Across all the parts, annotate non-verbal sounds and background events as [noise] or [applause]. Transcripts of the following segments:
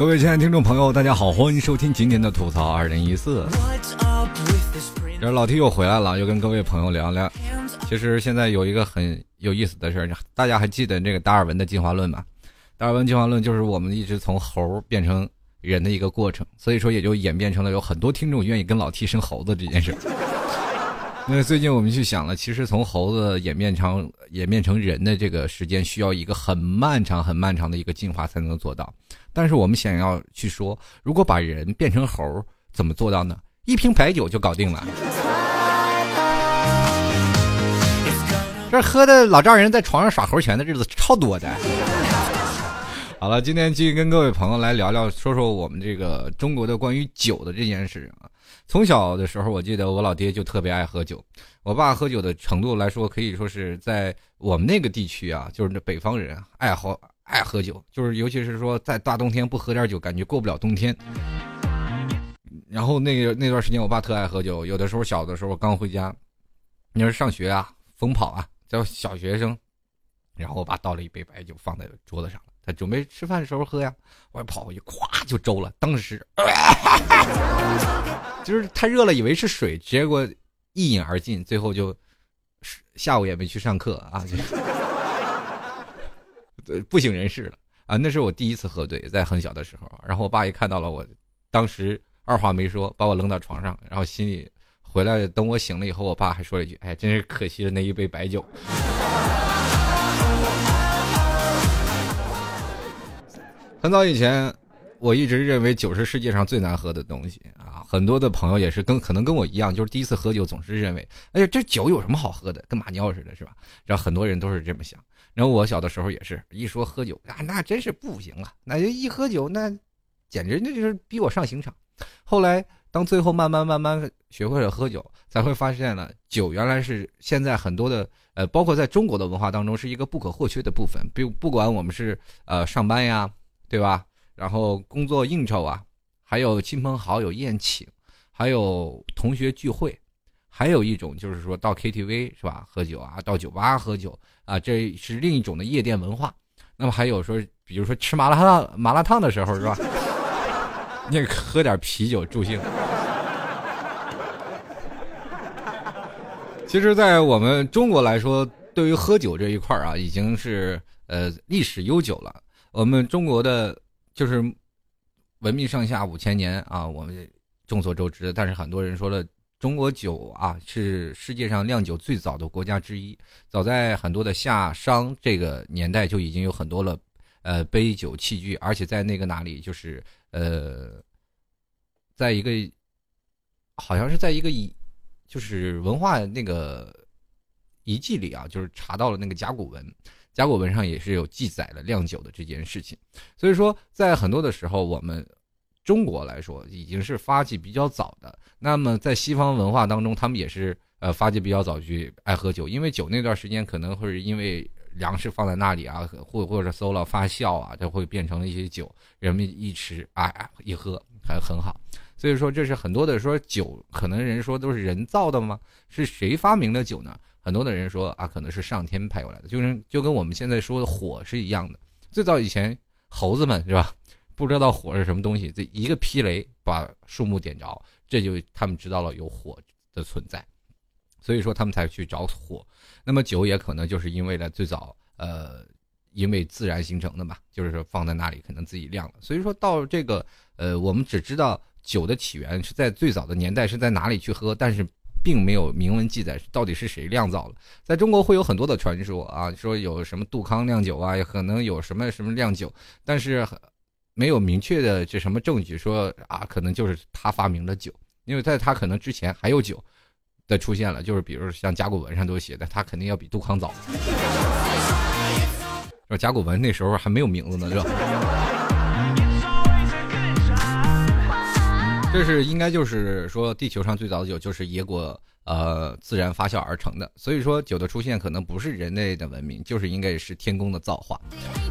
各位亲爱的听众朋友，大家好，欢迎收听今天的吐槽二零一四。这老 T 又回来了，又跟各位朋友聊聊。其实现在有一个很有意思的事儿，大家还记得这个达尔文的进化论吗？达尔文进化论就是我们一直从猴变成人的一个过程，所以说也就演变成了有很多听众愿意跟老 T 生猴子这件事。[laughs] 那最近我们去想了，其实从猴子演变成演变成人的这个时间，需要一个很漫长、很漫长的一个进化才能做到。但是我们想要去说，如果把人变成猴，怎么做到呢？一瓶白酒就搞定了。这喝的老丈人在床上耍猴拳的日子超多的。好了，今天继续跟各位朋友来聊聊，说说我们这个中国的关于酒的这件事啊。从小的时候，我记得我老爹就特别爱喝酒，我爸喝酒的程度来说，可以说是在我们那个地区啊，就是那北方人爱好爱喝酒，就是尤其是说在大冬天不喝点酒，感觉过不了冬天。然后那个那段时间，我爸特爱喝酒，有的时候小的时候刚回家，你说上学啊，疯跑啊，叫小学生，然后我爸倒了一杯白酒放在桌子上了，他准备吃饭的时候喝呀，我跑过去，咵就周了，当时。[laughs] 就是太热了，以为是水，结果一饮而尽，最后就下午也没去上课啊，不省人事了啊！那是我第一次喝醉，在很小的时候。然后我爸一看到了我，当时二话没说，把我扔到床上，然后心里回来等我醒了以后，我爸还说了一句：“哎，真是可惜了那一杯白酒。”很早以前。我一直认为酒是世界上最难喝的东西啊！很多的朋友也是跟可能跟我一样，就是第一次喝酒总是认为，哎呀，这酒有什么好喝的，跟马尿似的，是吧？然后很多人都是这么想。然后我小的时候也是一说喝酒啊，那真是不行啊！那就一喝酒，那简直那就是逼我上刑场。后来当最后慢慢慢慢学会了喝酒，才会发现了酒原来是现在很多的呃，包括在中国的文化当中是一个不可或缺的部分。不不管我们是呃上班呀，对吧？然后工作应酬啊，还有亲朋好友宴请，还有同学聚会，还有一种就是说到 KTV 是吧？喝酒啊，到酒吧喝酒啊，这是另一种的夜店文化。那么还有说，比如说吃麻辣烫麻辣烫的时候是吧？你 [laughs] 喝点啤酒助兴。其实，在我们中国来说，对于喝酒这一块啊，已经是呃历史悠久了。我们中国的。就是文明上下五千年啊，我们众所周知。但是很多人说了，中国酒啊是世界上酿酒最早的国家之一。早在很多的夏商这个年代就已经有很多了，呃，杯酒器具，而且在那个哪里，就是呃，在一个好像是在一个遗，就是文化那个遗迹里啊，就是查到了那个甲骨文。甲骨文上也是有记载了酿酒的这件事情，所以说在很多的时候，我们中国来说已经是发迹比较早的。那么在西方文化当中，他们也是呃发迹比较早去爱喝酒，因为酒那段时间可能会是因为粮食放在那里啊，或或者馊了发酵啊，就会变成了一些酒，人们一吃啊一喝还很好。所以说这是很多的说酒，可能人说都是人造的吗？是谁发明的酒呢？很多的人说啊，可能是上天派过来的，就是就跟我们现在说的火是一样的。最早以前，猴子们是吧，不知道火是什么东西，这一个劈雷把树木点着，这就他们知道了有火的存在，所以说他们才去找火。那么酒也可能就是因为呢，最早呃，因为自然形成的嘛，就是说放在那里可能自己亮了。所以说到这个呃，我们只知道酒的起源是在最早的年代是在哪里去喝，但是。并没有明文记载到底是谁酿造了。在中国会有很多的传说啊，说有什么杜康酿酒啊，也可能有什么什么酿酒，但是没有明确的这什么证据说啊，可能就是他发明的酒，因为在他可能之前还有酒的出现了，就是比如像甲骨文上都写的，他肯定要比杜康早。说甲骨文那时候还没有名字呢，是吧？这是应该就是说，地球上最早的酒就是野果呃自然发酵而成的，所以说酒的出现可能不是人类的文明，就是应该是天宫的造化。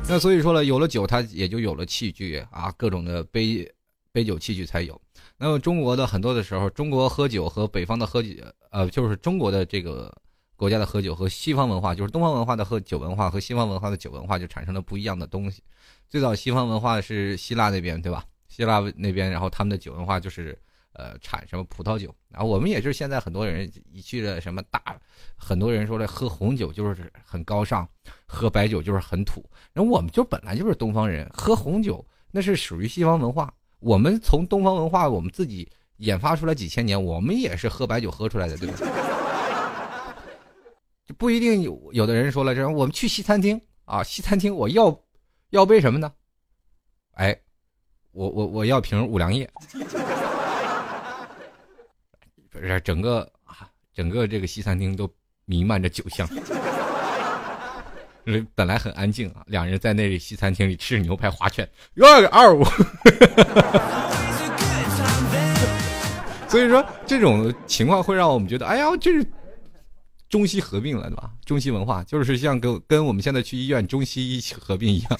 那所以说了，有了酒，它也就有了器具啊，各种的杯杯酒器具才有。那么中国的很多的时候，中国喝酒和北方的喝酒，呃，就是中国的这个国家的喝酒和西方文化，就是东方文化的喝酒文化和西方文化的酒文化就产生了不一样的东西。最早西方文化是希腊那边，对吧？希腊那边，然后他们的酒文化就是呃产什么葡萄酒，然后我们也是现在很多人一去了什么大，很多人说了喝红酒就是很高尚，喝白酒就是很土。然后我们就本来就是东方人，喝红酒那是属于西方文化。我们从东方文化我们自己研发出来几千年，我们也是喝白酒喝出来的，对吧？就不一定有有的人说了，这我们去西餐厅啊，西餐厅我要要杯什么呢？哎，我我我要瓶五粮液，是整个，整个这个西餐厅都弥漫着酒香。本来很安静啊，两人在那里西餐厅里吃着牛排划拳，二二五。[laughs] 所以说这种情况会让我们觉得，哎呀，这是中西合并了，对吧？中西文化就是像跟跟我们现在去医院中西医合并一样，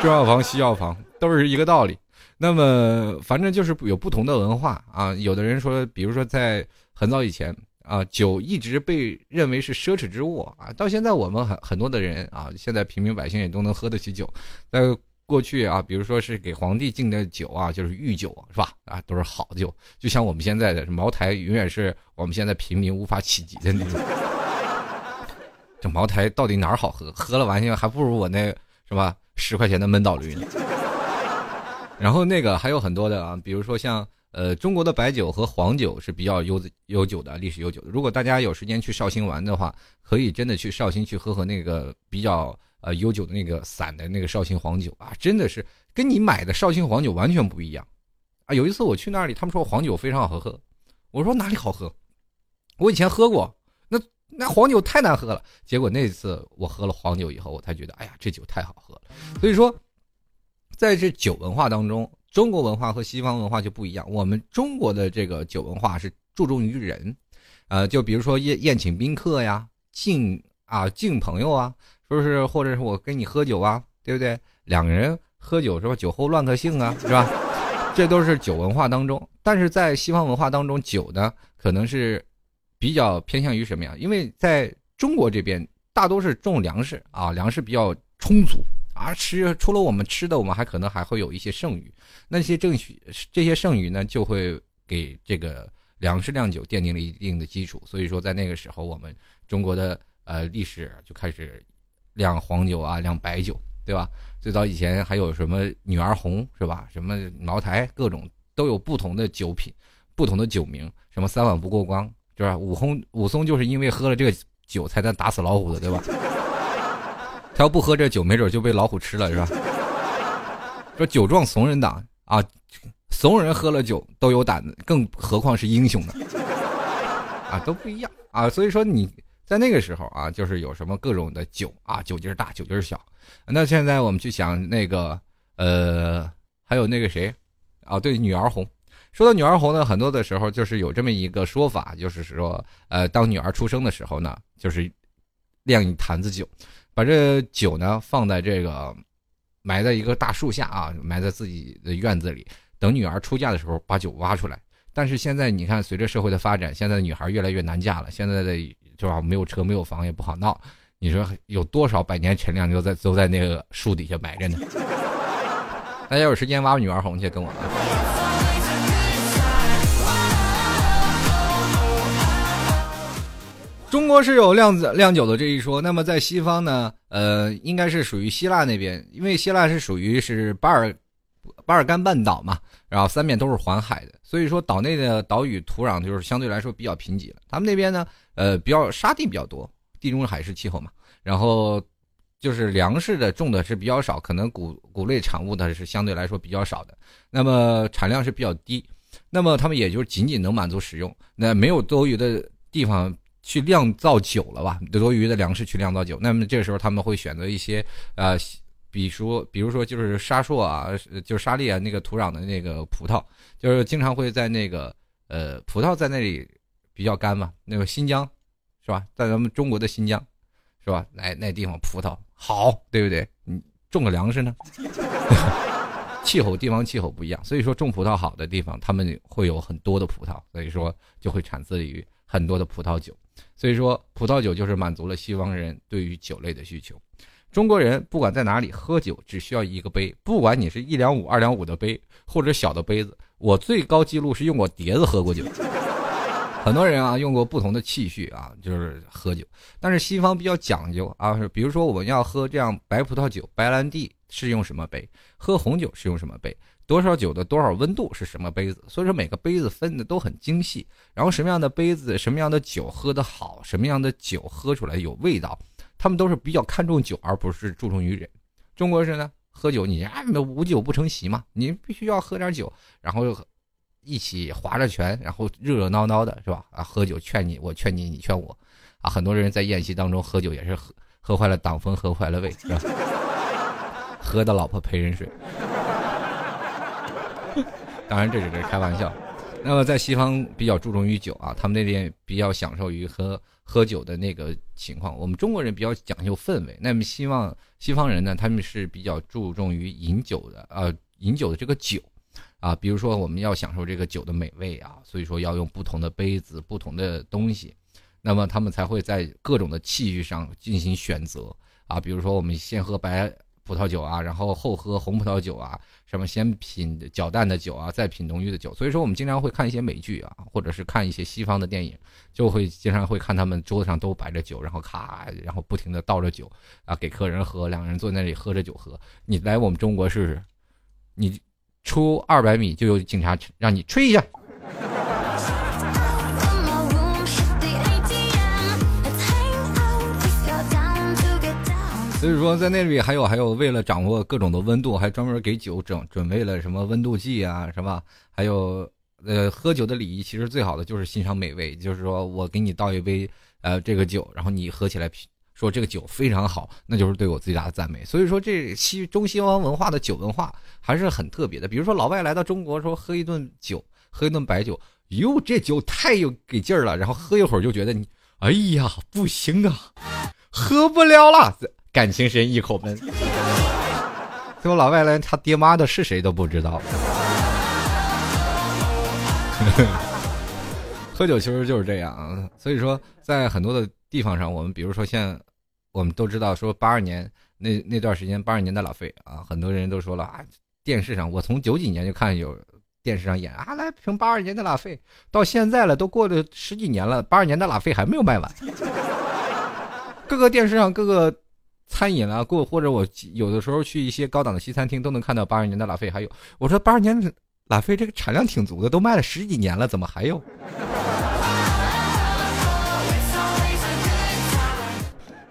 中药房、西药房都是一个道理。那么反正就是有不同的文化啊，有的人说，比如说在很早以前。啊，酒一直被认为是奢侈之物啊，到现在我们很很多的人啊，现在平民百姓也都能喝得起酒。在过去啊，比如说是给皇帝敬的酒啊，就是御酒，是吧？啊，都是好酒，就像我们现在的茅台，永远是我们现在平民无法企及的那种。这茅台到底哪儿好喝？喝了完现还不如我那是吧？十块钱的闷倒驴呢。然后那个还有很多的啊，比如说像。呃，中国的白酒和黄酒是比较悠悠久的历史悠久的。如果大家有时间去绍兴玩的话，可以真的去绍兴去喝喝那个比较呃悠久的那个散的那个绍兴黄酒啊，真的是跟你买的绍兴黄酒完全不一样啊。有一次我去那里，他们说黄酒非常好喝，我说哪里好喝？我以前喝过，那那黄酒太难喝了。结果那次我喝了黄酒以后，我才觉得，哎呀，这酒太好喝了。所以说，在这酒文化当中。中国文化和西方文化就不一样。我们中国的这个酒文化是注重于人，呃，就比如说宴宴请宾客呀，敬啊敬朋友啊，说是或者是我跟你喝酒啊，对不对？两个人喝酒是吧？酒后乱个性啊，是吧？这都是酒文化当中。但是在西方文化当中，酒呢可能是比较偏向于什么呀？因为在中国这边大多是种粮食啊，粮食比较充足。啊，吃除了我们吃的，我们还可能还会有一些剩余，那些剩余这些剩余呢，就会给这个粮食酿酒奠定了一定的基础。所以说，在那个时候，我们中国的呃历史就开始酿黄酒啊，酿白酒，对吧？最早以前还有什么女儿红是吧？什么茅台，各种都有不同的酒品，不同的酒名，什么三碗不过关，是吧？武松武松就是因为喝了这个酒才能打死老虎的，对吧？他要不喝这酒，没准就被老虎吃了，是吧？[laughs] 说酒壮怂人胆啊，怂人喝了酒都有胆子，更何况是英雄呢？[laughs] 啊，都不一样啊。所以说你在那个时候啊，就是有什么各种的酒啊，酒劲大，酒劲小。那现在我们去想那个呃，还有那个谁啊？对，女儿红。说到女儿红呢，很多的时候就是有这么一个说法，就是说呃，当女儿出生的时候呢，就是酿一坛子酒。把这酒呢放在这个埋在一个大树下啊，埋在自己的院子里，等女儿出嫁的时候把酒挖出来。但是现在你看，随着社会的发展，现在的女孩越来越难嫁了。现在的是吧，没有车没有房也不好闹。你说有多少百年陈酿就在都在那个树底下埋着呢？[laughs] 大家有时间挖女儿红去跟我。中国是有酿子酿酒的这一说，那么在西方呢？呃，应该是属于希腊那边，因为希腊是属于是巴尔巴尔干半岛嘛，然后三面都是环海的，所以说岛内的岛屿土壤就是相对来说比较贫瘠了。他们那边呢，呃，比较沙地比较多，地中海式气候嘛，然后就是粮食的种的是比较少，可能谷谷类产物的是相对来说比较少的，那么产量是比较低，那么他们也就仅仅能满足使用，那没有多余的地方。去酿造酒了吧？多余的粮食去酿造酒，那么这个时候他们会选择一些呃，比如说，比如说就是沙硕啊，就是沙砾啊，那个土壤的那个葡萄，就是经常会在那个呃，葡萄在那里比较干嘛，那个新疆是吧？在咱们中国的新疆是吧？来那地方葡萄好，对不对？你种个粮食呢？[laughs] 气候地方气候不一样，所以说种葡萄好的地方，他们会有很多的葡萄，所以说就会产自于很多的葡萄酒。所以说，葡萄酒就是满足了西方人对于酒类的需求。中国人不管在哪里喝酒，只需要一个杯，不管你是一两五、二两五的杯，或者小的杯子。我最高记录是用过碟子喝过酒。[laughs] 很多人啊用过不同的器具啊，就是喝酒。但是西方比较讲究啊，比如说我们要喝这样白葡萄酒、白兰地是用什么杯，喝红酒是用什么杯，多少酒的多少温度是什么杯子。所以说每个杯子分的都很精细。然后什么样的杯子、什么样的酒喝得好，什么样的酒喝出来有味道，他们都是比较看重酒，而不是注重于人。中国人呢，喝酒你啊，无酒不成席嘛，你必须要喝点酒，然后。一起划着拳，然后热热闹闹的，是吧？啊，喝酒劝你，我劝你，你劝我，啊，很多人在宴席当中喝酒也是喝喝坏了挡风，喝坏了胃，是吧？喝的老婆陪人睡。[laughs] 当然这只是开玩笑。那么在西方比较注重于酒啊，他们那边比较享受于喝喝酒的那个情况。我们中国人比较讲究氛围，那么希望西方人呢，他们是比较注重于饮酒的，呃，饮酒的这个酒。啊，比如说我们要享受这个酒的美味啊，所以说要用不同的杯子、不同的东西，那么他们才会在各种的器具上进行选择啊。比如说我们先喝白葡萄酒啊，然后后喝红葡萄酒啊，什么先品较淡的酒啊，再品浓郁的酒。所以说我们经常会看一些美剧啊，或者是看一些西方的电影，就会经常会看他们桌子上都摆着酒，然后咔，然后不停的倒着酒啊给客人喝，两个人坐那里喝着酒喝。你来我们中国试试，你。出二百米就有警察让你吹一下。所以说，在那里还有还有，为了掌握各种的温度，还专门给酒整准备了什么温度计啊，是吧？还有，呃，喝酒的礼仪其实最好的就是欣赏美味，就是说我给你倒一杯呃这个酒，然后你喝起来。说这个酒非常好，那就是对我最大的赞美。所以说，这西中西方文化的酒文化还是很特别的。比如说，老外来到中国，说喝一顿酒，喝一顿白酒，哟，这酒太有给劲儿了。然后喝一会儿就觉得你，哎呀，不行啊，喝不了了，感情深一口闷。[laughs] 最后，老外连，他爹妈的是谁都不知道。[laughs] 喝酒其实就是这样啊。所以说，在很多的地方上，我们比如说像。我们都知道，说八二年那那段时间，八二年的老费啊，很多人都说了啊，电视上我从九几年就看有电视上演啊，来评八二年的拉菲，到现在了，都过了十几年了，八二年的拉菲还没有卖完。各个电视上，各个餐饮啊，过或者我有的时候去一些高档的西餐厅，都能看到八二年的拉菲还有。我说八二年拉菲这个产量挺足的，都卖了十几年了，怎么还有？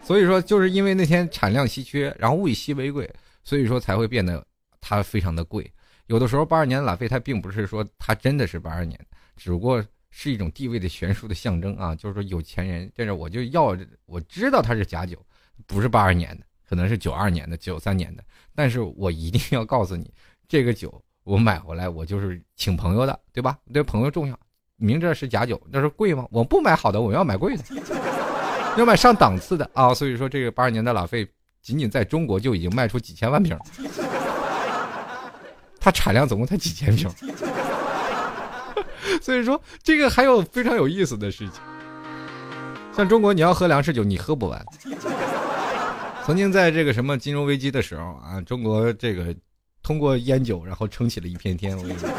所以说，就是因为那天产量稀缺，然后物以稀为贵，所以说才会变得它非常的贵。有的时候八二年的拉菲，它并不是说它真的是八二年，只不过是一种地位的悬殊的象征啊。就是说有钱人，这是我就要我知道它是假酒，不是八二年的，可能是九二年的、九三年的，但是我一定要告诉你，这个酒我买回来我就是请朋友的，对吧？对朋友重要，明知道是假酒，那是贵吗？我不买好的，我要买贵的。[laughs] 要买上档次的啊，所以说这个八二年的拉菲仅仅在中国就已经卖出几千万瓶，它产量总共才几千瓶，[laughs] 所以说这个还有非常有意思的事情。像中国你要喝粮食酒，你喝不完。曾经在这个什么金融危机的时候啊，中国这个通过烟酒然后撑起了一片天，我跟你说。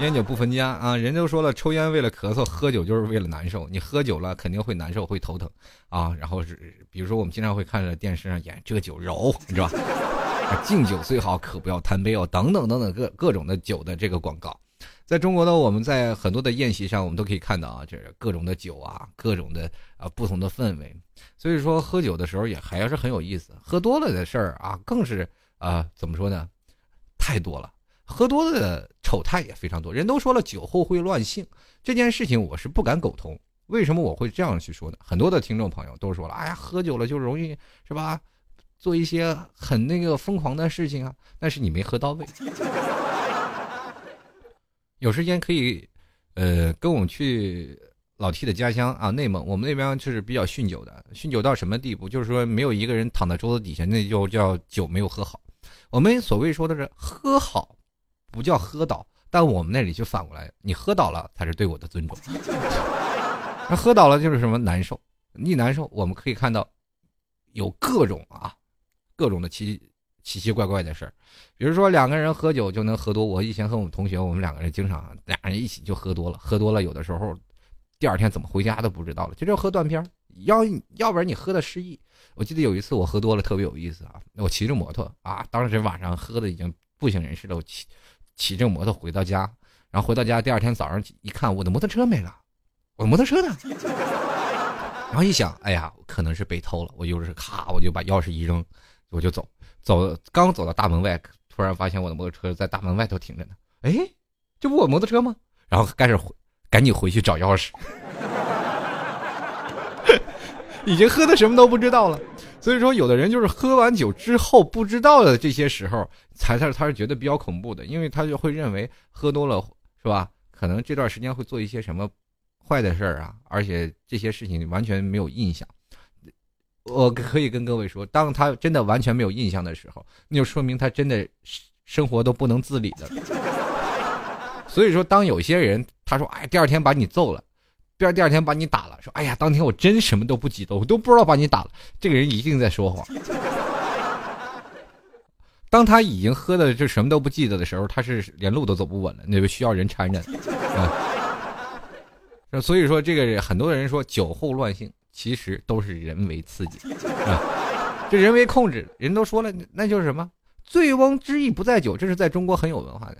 烟酒不分家啊！人都说了，抽烟为了咳嗽，喝酒就是为了难受。你喝酒了肯定会难受，会头疼啊。然后是，比如说我们经常会看着电视上演这酒柔，你知道吧？敬酒最好，可不要贪杯哦，等等等等各各种的酒的这个广告。在中国呢，我们在很多的宴席上，我们都可以看到啊，这各种的酒啊，各种的啊不同的氛围。所以说喝酒的时候也还是很有意思。喝多了的事儿啊，更是啊怎么说呢？太多了。喝多了的丑态也非常多，人都说了酒后会乱性，这件事情我是不敢苟同。为什么我会这样去说呢？很多的听众朋友都说了，哎呀，喝酒了就容易是吧，做一些很那个疯狂的事情啊。但是你没喝到位，有时间可以，呃，跟我们去老 T 的家乡啊，内蒙，我们那边就是比较酗酒的，酗酒到什么地步？就是说没有一个人躺在桌子底下，那就叫酒没有喝好。我们所谓说的是喝好。不叫喝倒，但我们那里就反过来，你喝倒了才是对我的尊重。那喝倒了就是什么难受？一难受，我们可以看到有各种啊各种的奇奇奇怪怪的事儿。比如说两个人喝酒就能喝多，我以前和我们同学，我们两个人经常俩人一起就喝多了，喝多了有的时候第二天怎么回家都不知道了，就这喝断片要要不然你喝的失忆。我记得有一次我喝多了特别有意思啊，我骑着摩托啊，当时晚上喝的已经不省人事了，我骑骑着摩托回到家，然后回到家第二天早上一看我的摩托车没了，我的摩托车呢？[laughs] 然后一想，哎呀，可能是被偷了，我又是咔，我就把钥匙一扔，我就走，走刚走到大门外。突然发现我的摩托车在大门外头停着呢，哎，这不我摩托车吗？然后开始回赶紧回去找钥匙，[laughs] 已经喝的什么都不知道了。所以说，有的人就是喝完酒之后不知道的这些时候，才是他是觉得比较恐怖的，因为他就会认为喝多了是吧？可能这段时间会做一些什么坏的事儿啊，而且这些事情完全没有印象。我可以跟各位说，当他真的完全没有印象的时候，那就说明他真的生活都不能自理的。所以说，当有些人他说：“哎，第二天把你揍了，第二第二天把你打了。”说：“哎呀，当天我真什么都不记得，我都不知道把你打了。”这个人一定在说谎。当他已经喝的就什么都不记得的时候，他是连路都走不稳了，那就需要人搀着。啊，所以说，这个很多人说酒后乱性。其实都是人为刺激，啊，这人为控制，人都说了，那就是什么？醉翁之意不在酒，这是在中国很有文化的，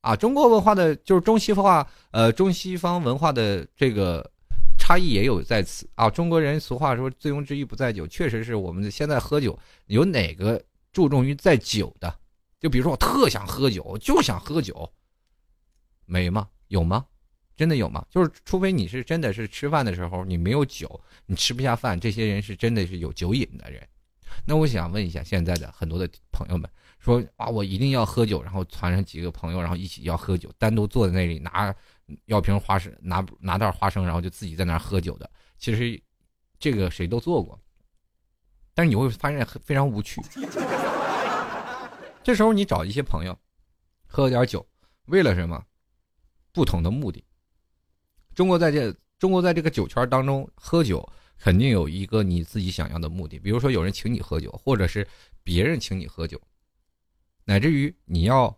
啊，中国文化的就是中西方，呃，中西方文化的这个差异也有在此啊。中国人俗话说“醉翁之意不在酒”，确实是我们现在喝酒有哪个注重于在酒的？就比如说我特想喝酒，就想喝酒，没吗？有吗？真的有吗？就是除非你是真的是吃饭的时候你没有酒，你吃不下饭，这些人是真的是有酒瘾的人。那我想问一下，现在的很多的朋友们说啊，我一定要喝酒，然后团上几个朋友，然后一起要喝酒，单独坐在那里拿药瓶花生，拿拿袋花生，然后就自己在那儿喝酒的。其实这个谁都做过，但是你会发现非常无趣。这时候你找一些朋友喝点酒，为了什么？不同的目的。中国在这，中国在这个酒圈当中喝酒，肯定有一个你自己想要的目的。比如说有人请你喝酒，或者是别人请你喝酒，乃至于你要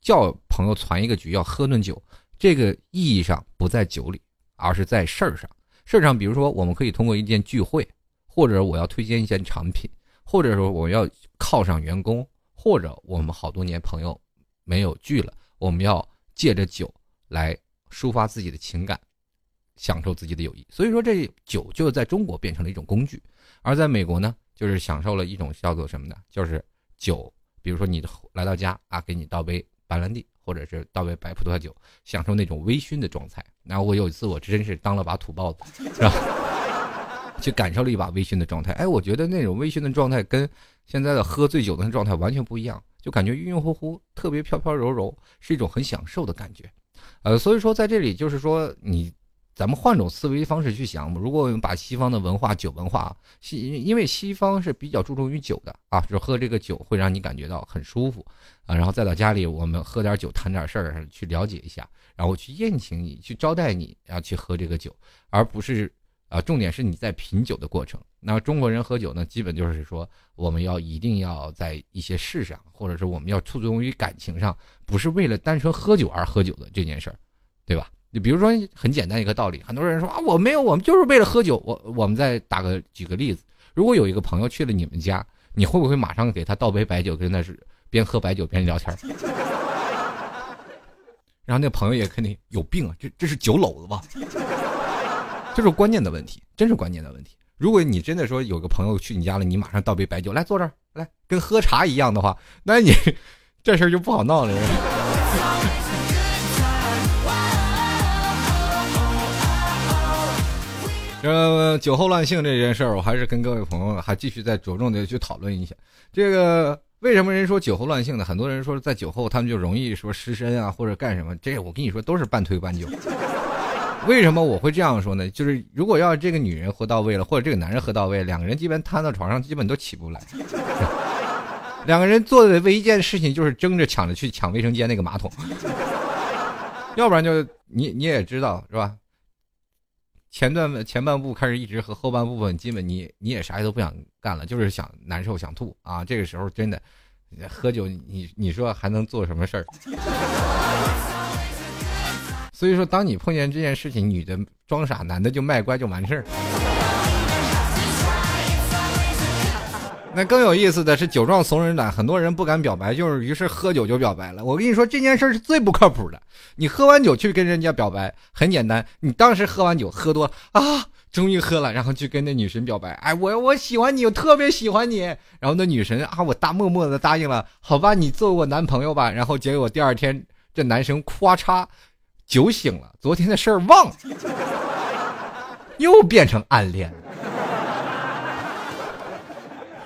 叫朋友攒一个局要喝顿酒，这个意义上不在酒里，而是在事儿上。事儿上，比如说我们可以通过一件聚会，或者我要推荐一件产品，或者说我要犒赏员工，或者我们好多年朋友没有聚了，我们要借着酒来。抒发自己的情感，享受自己的友谊，所以说这酒就在中国变成了一种工具，而在美国呢，就是享受了一种叫做什么呢？就是酒，比如说你来到家啊，给你倒杯白兰地，或者是倒杯白葡萄酒，享受那种微醺的状态。然后我有一次我真是当了把土包子，是吧？去感受了一把微醺的状态。哎，我觉得那种微醺的状态跟现在的喝醉酒的状态完全不一样，就感觉晕晕乎乎，特别飘飘柔柔，是一种很享受的感觉。呃，所以说在这里就是说，你咱们换种思维方式去想，如果我们把西方的文化酒文化西，因为西方是比较注重于酒的啊，就喝这个酒会让你感觉到很舒服啊，然后再到家里我们喝点酒谈点事儿，去了解一下，然后去宴请你，去招待你，然后去喝这个酒，而不是啊，重点是你在品酒的过程。那中国人喝酒呢，基本就是说，我们要一定要在一些事上，或者是我们要注重于感情上，不是为了单纯喝酒而喝酒的这件事儿，对吧？你比如说很简单一个道理，很多人说啊，我没有，我们就是为了喝酒。我我们再打个举个例子，如果有一个朋友去了你们家，你会不会马上给他倒杯白酒，跟那是边喝白酒边聊天？[laughs] 然后那朋友也肯定有病啊，这这是酒篓子吧？[laughs] 这是关键的问题，真是关键的问题。如果你真的说有个朋友去你家了，你马上倒杯白酒来坐这儿来，跟喝茶一样的话，那你 [laughs] 这事儿就不好闹了。呃，酒后乱性这件事儿，我还是跟各位朋友还继续再着重的去讨论一下。这个为什么人说酒后乱性呢？很多人说在酒后他们就容易说失身啊，或者干什么？这我跟你说都是半推半就。[laughs] 为什么我会这样说呢？就是如果要这个女人喝到位了，或者这个男人喝到位，两个人基本瘫到床上，基本都起不来。[laughs] 两个人做的唯一一件事情就是争着抢着去抢卫生间那个马桶，[laughs] 要不然就你你也知道是吧？前段前半部开始一直和，后半部分基本你你也啥也都不想干了，就是想难受想吐啊。这个时候真的喝酒，你你说还能做什么事儿？[laughs] 所以说，当你碰见这件事情，女的装傻，男的就卖乖就完事儿。那更有意思的是，酒壮怂人胆，很多人不敢表白，就是于是喝酒就表白了。我跟你说，这件事是最不靠谱的。你喝完酒去跟人家表白，很简单，你当时喝完酒喝多啊，终于喝了，然后去跟那女神表白，哎，我我喜欢你，我特别喜欢你。然后那女神啊，我大默默的答应了，好吧，你做我男朋友吧。然后结果第二天，这男生咵嚓，酒醒了，昨天的事儿忘了，又变成暗恋了。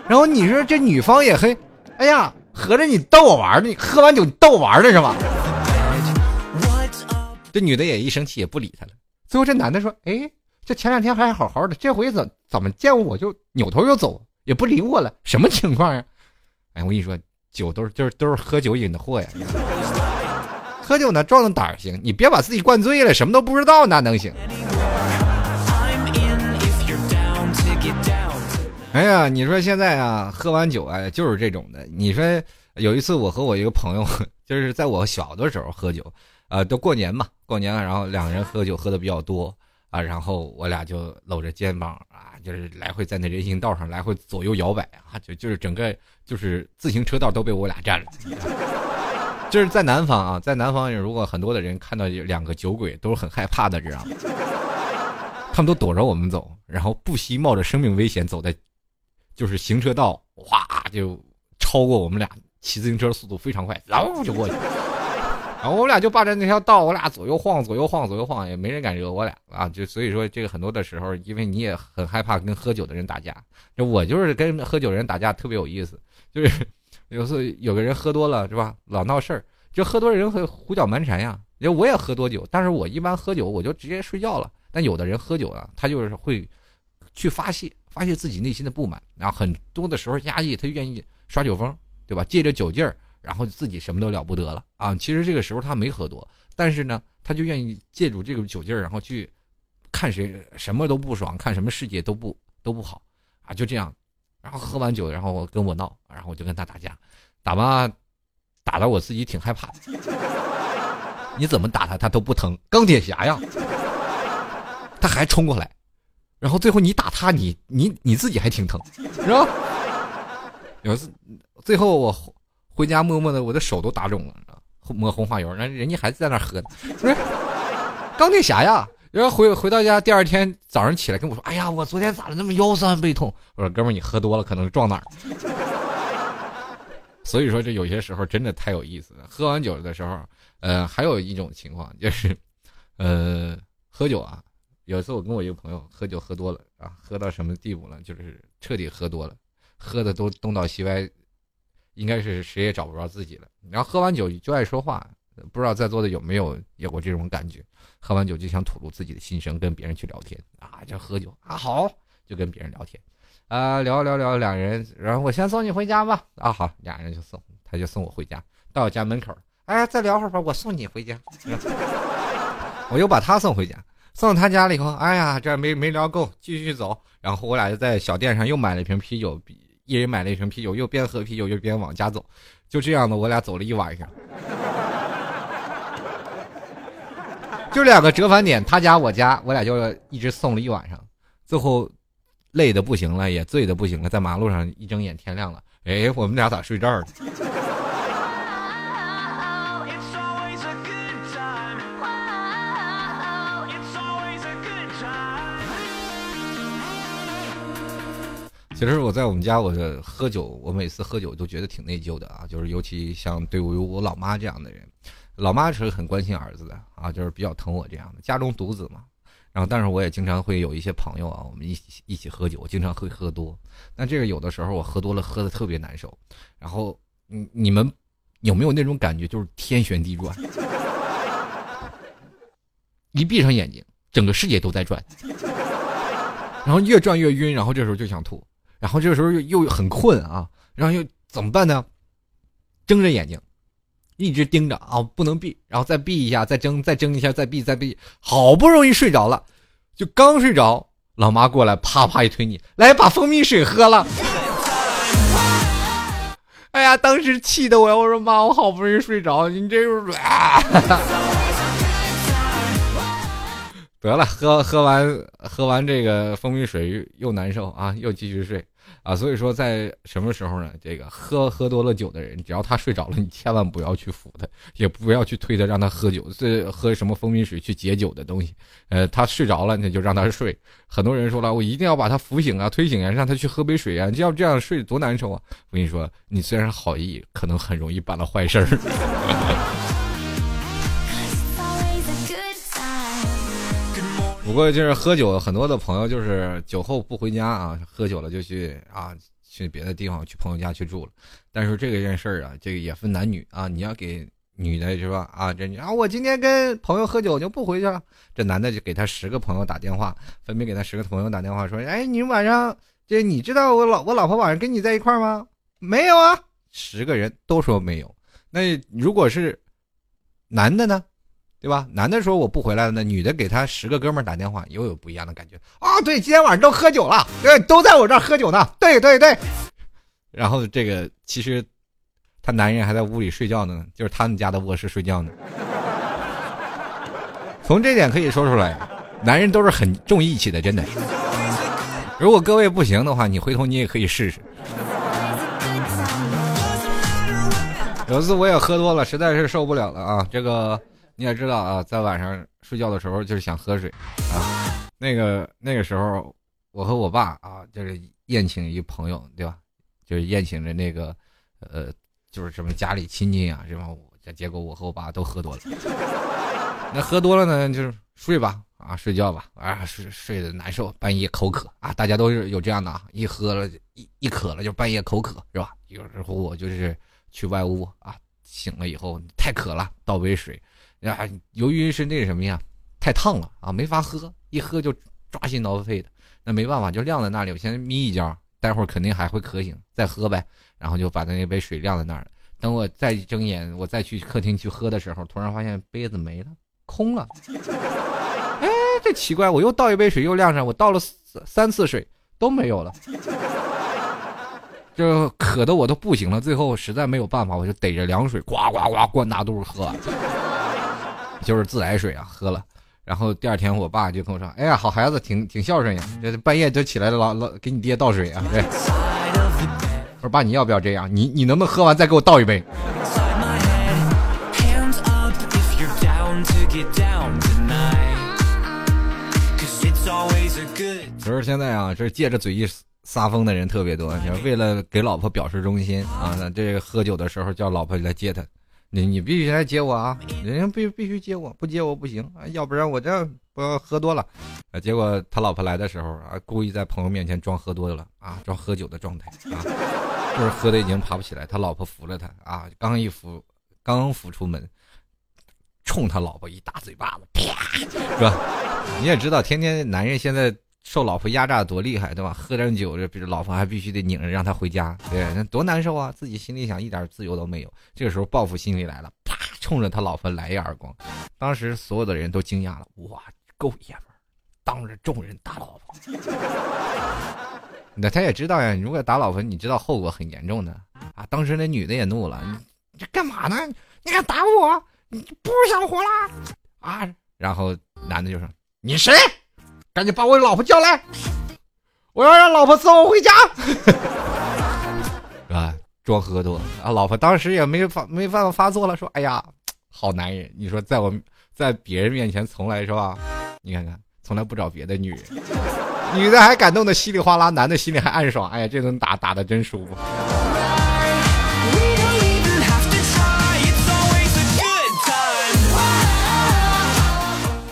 然后你说这女方也黑，哎呀，合着你逗我玩呢？你喝完酒你逗我玩的是吧？这女的也一生气也不理他了。最后这男的说：“哎，这前两天还好好的，这回怎怎么见我就扭头就走，也不理我了？什么情况呀？”哎，我跟你说，酒都是就是都是喝酒引的祸呀。[laughs] 喝酒呢壮壮胆行，你别把自己灌醉了，什么都不知道那能行？哎呀，你说现在啊，喝完酒啊，就是这种的。你说有一次，我和我一个朋友，[laughs] 就是在我小的时候喝酒，啊，都过年嘛，过年了，然后两个人喝酒喝的比较多啊，然后我俩就搂着肩膀啊，就是来回在那人行道上来回左右摇摆啊，就就是整个就是自行车道都被我俩占了。[laughs] 就是在南方啊，在南方，如果很多的人看到两个酒鬼，都是很害怕的，知道吗？他们都躲着我们走，然后不惜冒着生命危险走在。就是行车道，哗就超过我们俩骑自行车速度非常快，然后就过去了。然后我们俩就霸占那条道，我俩左右晃，左右晃，左右晃，也没人敢惹我俩啊。就所以说，这个很多的时候，因为你也很害怕跟喝酒的人打架。我就是跟喝酒人打架特别有意思，就是 [laughs] 有时有个人喝多了是吧，老闹事儿，就喝多人会胡搅蛮缠呀。因为我也喝多酒，但是我一般喝酒我就直接睡觉了。但有的人喝酒啊，他就是会去发泄。发泄自己内心的不满，然后很多的时候压抑，他愿意耍酒疯，对吧？借着酒劲儿，然后自己什么都了不得了啊！其实这个时候他没喝多，但是呢，他就愿意借助这个酒劲儿，然后去看谁什么都不爽，看什么世界都不都不好啊！就这样，然后喝完酒，然后跟我闹，然后我就跟他打架，打吧，打的我自己挺害怕的。你怎么打他，他都不疼，钢铁侠呀！他还冲过来。然后最后你打他，你你你自己还挺疼，是吧？有一次最后我回家默默的，我的手都打肿了，抹红花油，那人家还在那喝呢，不是钢铁侠呀。然后回回到家，第二天早上起来跟我说：“哎呀，我昨天咋的那么腰酸背痛？”我说：“哥们儿，你喝多了，可能撞哪儿。[laughs] ”所以说这有些时候真的太有意思了。喝完酒的时候，呃，还有一种情况就是，呃，喝酒啊。有一次我跟我一个朋友喝酒喝多了啊，喝到什么地步了？就是彻底喝多了，喝的都东倒西歪，应该是谁也找不着自己了。然后喝完酒就爱说话，不知道在座的有没有有过这种感觉？喝完酒就想吐露自己的心声，跟别人去聊天啊，就喝酒啊，好，就跟别人聊天啊，聊聊聊，两人，然后我先送你回家吧啊，好，俩人就送，他就送我回家，到我家门口，哎，再聊会儿吧，我送你回家，[laughs] 我又把他送回家。送到他家了以后，哎呀，这没没聊够，继续走。然后我俩就在小店上又买了一瓶啤酒，一人买了一瓶啤酒，又边喝啤酒又边往家走。就这样的，我俩走了一晚上，[laughs] 就两个折返点，他家我家，我俩就一直送了一晚上。最后累的不行了，也醉的不行了，在马路上一睁眼天亮了，哎，我们俩咋睡这儿了？其实我在我们家，我喝酒，我每次喝酒都觉得挺内疚的啊。就是尤其像对于我老妈这样的人，老妈是很关心儿子的啊，就是比较疼我这样的家中独子嘛。然后，但是我也经常会有一些朋友啊，我们一起一起喝酒，经常会喝多。那这个有的时候我喝多了，喝的特别难受。然后，你你们有没有那种感觉，就是天旋地转，[laughs] 一闭上眼睛，整个世界都在转，[laughs] 然后越转越晕，然后这时候就想吐。然后这时候又又很困啊，然后又怎么办呢？睁着眼睛，一直盯着啊，不能闭，然后再闭一下，再睁，再睁一下，再闭，再闭，好不容易睡着了，就刚睡着，老妈过来啪啪一推你，来把蜂蜜水喝了。哎呀，当时气得我，我说妈，我好不容易睡着，你这是啊。得了，喝喝完喝完这个蜂蜜水又难受啊，又继续睡啊。所以说，在什么时候呢？这个喝喝多了酒的人，只要他睡着了，你千万不要去扶他，也不要去推他，让他喝酒，这喝什么蜂蜜水去解酒的东西。呃，他睡着了，那就让他睡。很多人说了，我一定要把他扶醒啊，推醒啊，让他去喝杯水啊，要这样睡多难受啊！我跟你说，你虽然好意，可能很容易办了坏事儿。[laughs] 不过就是喝酒，很多的朋友就是酒后不回家啊，喝酒了就去啊去别的地方去朋友家去住了。但是这个件事儿啊，这个也分男女啊。你要给女的是吧？啊，这啊我今天跟朋友喝酒就不回去了。这男的就给他十个朋友打电话，分别给他十个朋友打电话说：“哎，你晚上这你知道我老我老婆晚上跟你在一块吗？没有啊。”十个人都说没有。那如果是男的呢？对吧？男的说我不回来了，那女的给他十个哥们儿打电话，又有不一样的感觉啊！对，今天晚上都喝酒了，对，都在我这儿喝酒呢。对对对。然后这个其实，他男人还在屋里睡觉呢，就是他们家的卧室睡觉呢。从这点可以说出来，男人都是很重义气的，真的。如果各位不行的话，你回头你也可以试试。有一次我也喝多了，实在是受不了了啊！这个。你也知道啊，在晚上睡觉的时候就是想喝水啊。那个那个时候，我和我爸啊，就是宴请一朋友，对吧？就是宴请着那个，呃，就是什么家里亲戚啊，什么？结果我和我爸都喝多了。那喝多了呢，就是睡吧，啊，睡觉吧，啊，睡睡的难受，半夜口渴啊，大家都是有这样的啊，一喝了，一一渴了就半夜口渴，是吧？有时候我就是去外屋啊，醒了以后太渴了，倒杯水。呀，由于是那什么呀，太烫了啊，没法喝，一喝就抓心挠肺的。那没办法，就晾在那里。我先眯一觉，待会儿肯定还会渴醒，再喝呗。然后就把那杯水晾在那儿。等我再睁眼，我再去客厅去喝的时候，突然发现杯子没了，空了。哎，这奇怪，我又倒一杯水，又晾上，我倒了三次水都没有了。就渴的我都不行了，最后实在没有办法，我就逮着凉水，呱呱呱灌大肚子喝。就是自来水啊，喝了，然后第二天我爸就跟我说：“哎呀，好孩子，挺挺孝顺呀，这半夜就起来，老老给你爹倒水啊。”对，我说爸，你要不要这样？你你能不能喝完再给我倒一杯？其实现在啊，这借着嘴一撒疯的人特别多，为了给老婆表示忠心啊，那这个喝酒的时候叫老婆来接他。你你必须来接我啊！人家必必须接我，不接我不行啊！要不然我这不喝多了。啊，结果他老婆来的时候啊，故意在朋友面前装喝多了啊，装喝酒的状态啊，就是喝的已经爬不起来。他老婆扶着他啊，刚一扶，刚扶出门，冲他老婆一大嘴巴子，啪，是吧？你也知道，天天男人现在。受老婆压榨多厉害，对吧？喝点酒，这比如老婆还必须得拧着让他回家，对，那多难受啊！自己心里想，一点自由都没有。这个时候报复心理来了，啪，冲着他老婆来一耳光。当时所有的人都惊讶了，哇，够爷们儿，当着众人打老婆。[laughs] 那他也知道呀，如果打老婆，你知道后果很严重的啊。当时那女的也怒了，你这干嘛呢？你敢打我？你不想活啦？啊！然后男的就说：“你谁？”赶紧把我老婆叫来，我要让老婆送我回家，[laughs] 是吧？装喝多啊！老婆当时也没法没办法发作了，说：“哎呀，好男人！你说在我在别人面前从来是吧？你看看，从来不找别的女人，女的还感动的稀里哗啦，男的心里还暗爽。哎呀，这顿打打的真舒服。”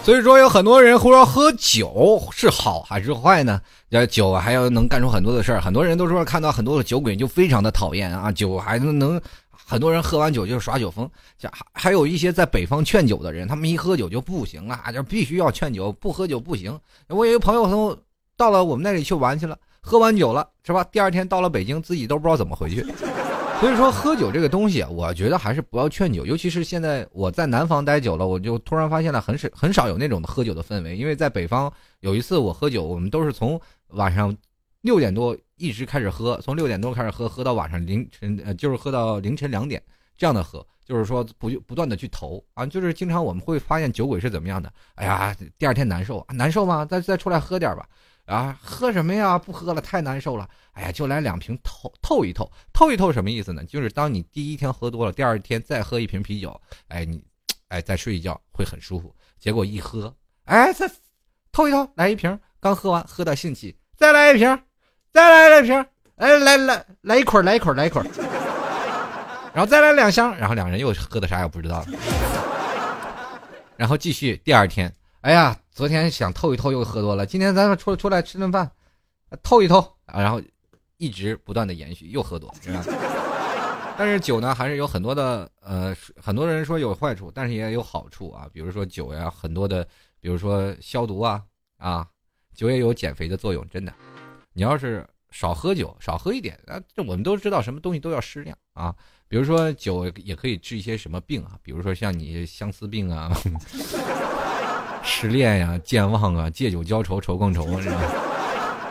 所以说，有很多人会说喝酒是好还是坏呢？要酒还要能干出很多的事儿。很多人都说看到很多的酒鬼就非常的讨厌啊，酒还能能，很多人喝完酒就耍酒疯。像还还有一些在北方劝酒的人，他们一喝酒就不行了，就必须要劝酒，不喝酒不行。我有一个朋友，从到了我们那里去玩去了，喝完酒了是吧？第二天到了北京，自己都不知道怎么回去。所以说喝酒这个东西，我觉得还是不要劝酒，尤其是现在我在南方待久了，我就突然发现了很少很少有那种喝酒的氛围。因为在北方有一次我喝酒，我们都是从晚上六点多一直开始喝，从六点多开始喝，喝到晚上凌晨，呃，就是喝到凌晨两点这样的喝，就是说不不断的去投啊，就是经常我们会发现酒鬼是怎么样的，哎呀，第二天难受，难受吗？再再出来喝点吧。啊，喝什么呀？不喝了，太难受了。哎呀，就来两瓶透透一透，透一透什么意思呢？就是当你第一天喝多了，第二天再喝一瓶啤酒，哎，你，哎，再睡一觉会很舒服。结果一喝，哎，再透一透，来一瓶，刚喝完，喝到兴起，再来一瓶，再来一瓶，哎，来来来一捆，来一捆，来一捆，然后再来两箱，然后两人又喝的啥也不知道了，然后继续第二天。哎呀，昨天想透一透又喝多了，今天咱们出出来吃顿饭，透一透啊，然后一直不断的延续，又喝多，是吧？但是酒呢，还是有很多的呃，很多人说有坏处，但是也有好处啊。比如说酒呀，很多的，比如说消毒啊啊，酒也有减肥的作用，真的。你要是少喝酒，少喝一点啊，这我们都知道，什么东西都要适量啊。比如说酒也可以治一些什么病啊，比如说像你相思病啊。[laughs] 失恋呀，健忘啊，借酒浇愁，愁更愁，是吧？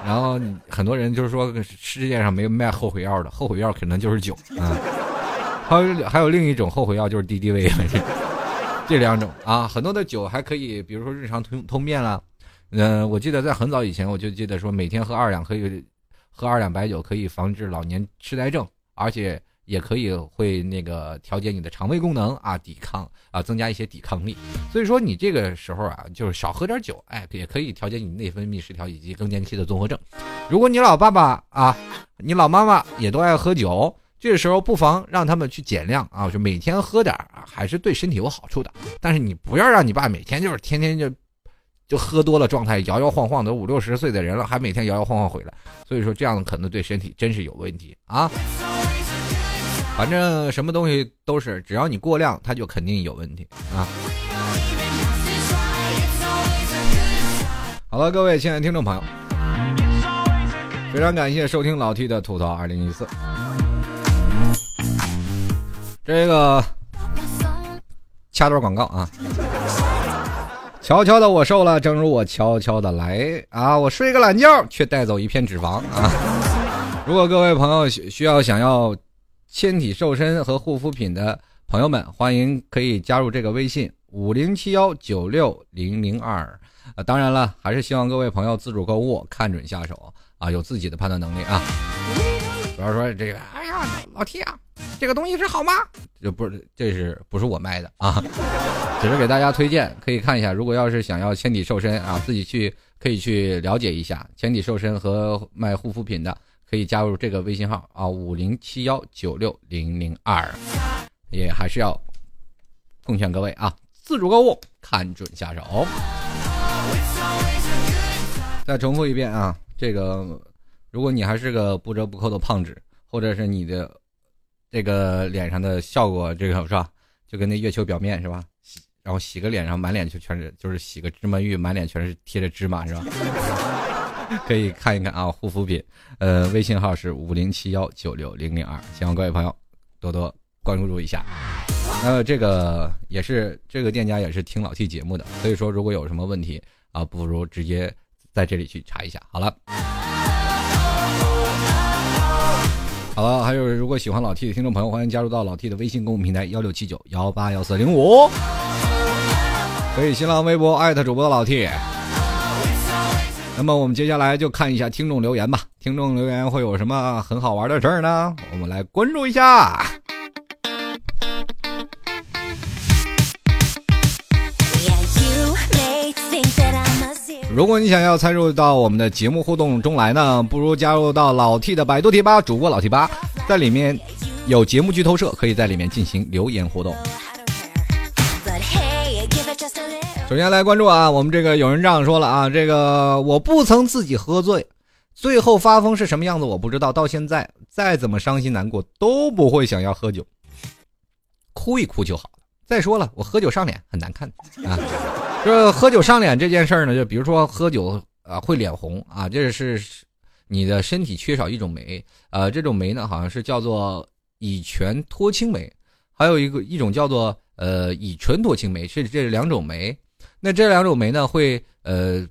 然后很多人就是说，世界上没有卖后悔药的，后悔药可能就是酒啊。还有还有另一种后悔药就是敌敌畏，[laughs] 这两种啊，很多的酒还可以，比如说日常通通便啦。嗯，我记得在很早以前，我就记得说，每天喝二两可以喝二两白酒，可以防治老年痴呆症，而且。也可以会那个调节你的肠胃功能啊，抵抗啊，增加一些抵抗力。所以说你这个时候啊，就是少喝点酒，哎，也可以调节你内分泌失调以及更年期的综合症。如果你老爸爸啊，你老妈妈也都爱喝酒，这个时候不妨让他们去减量啊，就每天喝点啊，还是对身体有好处的。但是你不要让你爸每天就是天天就就喝多了状态，摇摇晃晃的五六十岁的人了，还每天摇摇晃晃回来。所以说这样可能对身体真是有问题啊。反正什么东西都是，只要你过量，它就肯定有问题啊！好了，各位亲爱的听众朋友，非常感谢收听老 T 的吐槽二零一四。这个掐段广告啊！悄悄的我瘦了，正如我悄悄的来啊！我睡个懒觉，却带走一片脂肪啊！如果各位朋友需要想要。纤体瘦身和护肤品的朋友们，欢迎可以加入这个微信五零七幺九六零零二啊！当然了，还是希望各位朋友自主购物，看准下手啊，有自己的判断能力啊！主要说这个，哎呀，老 T 啊，这个东西是好吗？这不是，这是不是我卖的啊？只是给大家推荐，可以看一下。如果要是想要纤体瘦身啊，自己去可以去了解一下纤体瘦身和卖护肤品的。可以加入这个微信号啊，五零七幺九六零零二，也还是要奉劝各位啊，自主购物，看准下手。再重复一遍啊，这个如果你还是个不折不扣的胖子，或者是你的这个脸上的效果，这个是吧？就跟那月球表面是吧？然后洗个脸上满脸就全是，就是洗个芝麻浴，满脸全是贴着芝麻是吧？[laughs] 可以看一看啊，护肤品，呃，微信号是五零七幺九六零零二，希望各位朋友多多关注一下。呃，这个也是这个店家也是听老 T 节目的，所以说如果有什么问题啊，不如直接在这里去查一下。好了，好了，还有如果喜欢老 T 的听众朋友，欢迎加入到老 T 的微信公众平台幺六七九幺八幺四零五，可以新浪微博艾特主播老 T。那么我们接下来就看一下听众留言吧。听众留言会有什么很好玩的事儿呢？我们来关注一下。如果你想要参入到我们的节目互动中来呢，不如加入到老 T 的百度贴吧，主播老 T 吧，在里面有节目剧透社，可以在里面进行留言互动。首先来关注啊，我们这个有人这样说了啊，这个我不曾自己喝醉，最后发疯是什么样子我不知道，到现在再怎么伤心难过都不会想要喝酒，哭一哭就好了。再说了，我喝酒上脸很难看啊，这喝酒上脸这件事儿呢，就比如说喝酒啊会脸红啊，这是你的身体缺少一种酶，呃，这种酶呢好像是叫做乙醛脱氢酶，还有一个一种叫做呃乙醇脱氢酶，是这两种酶。那这两种酶呢，会呃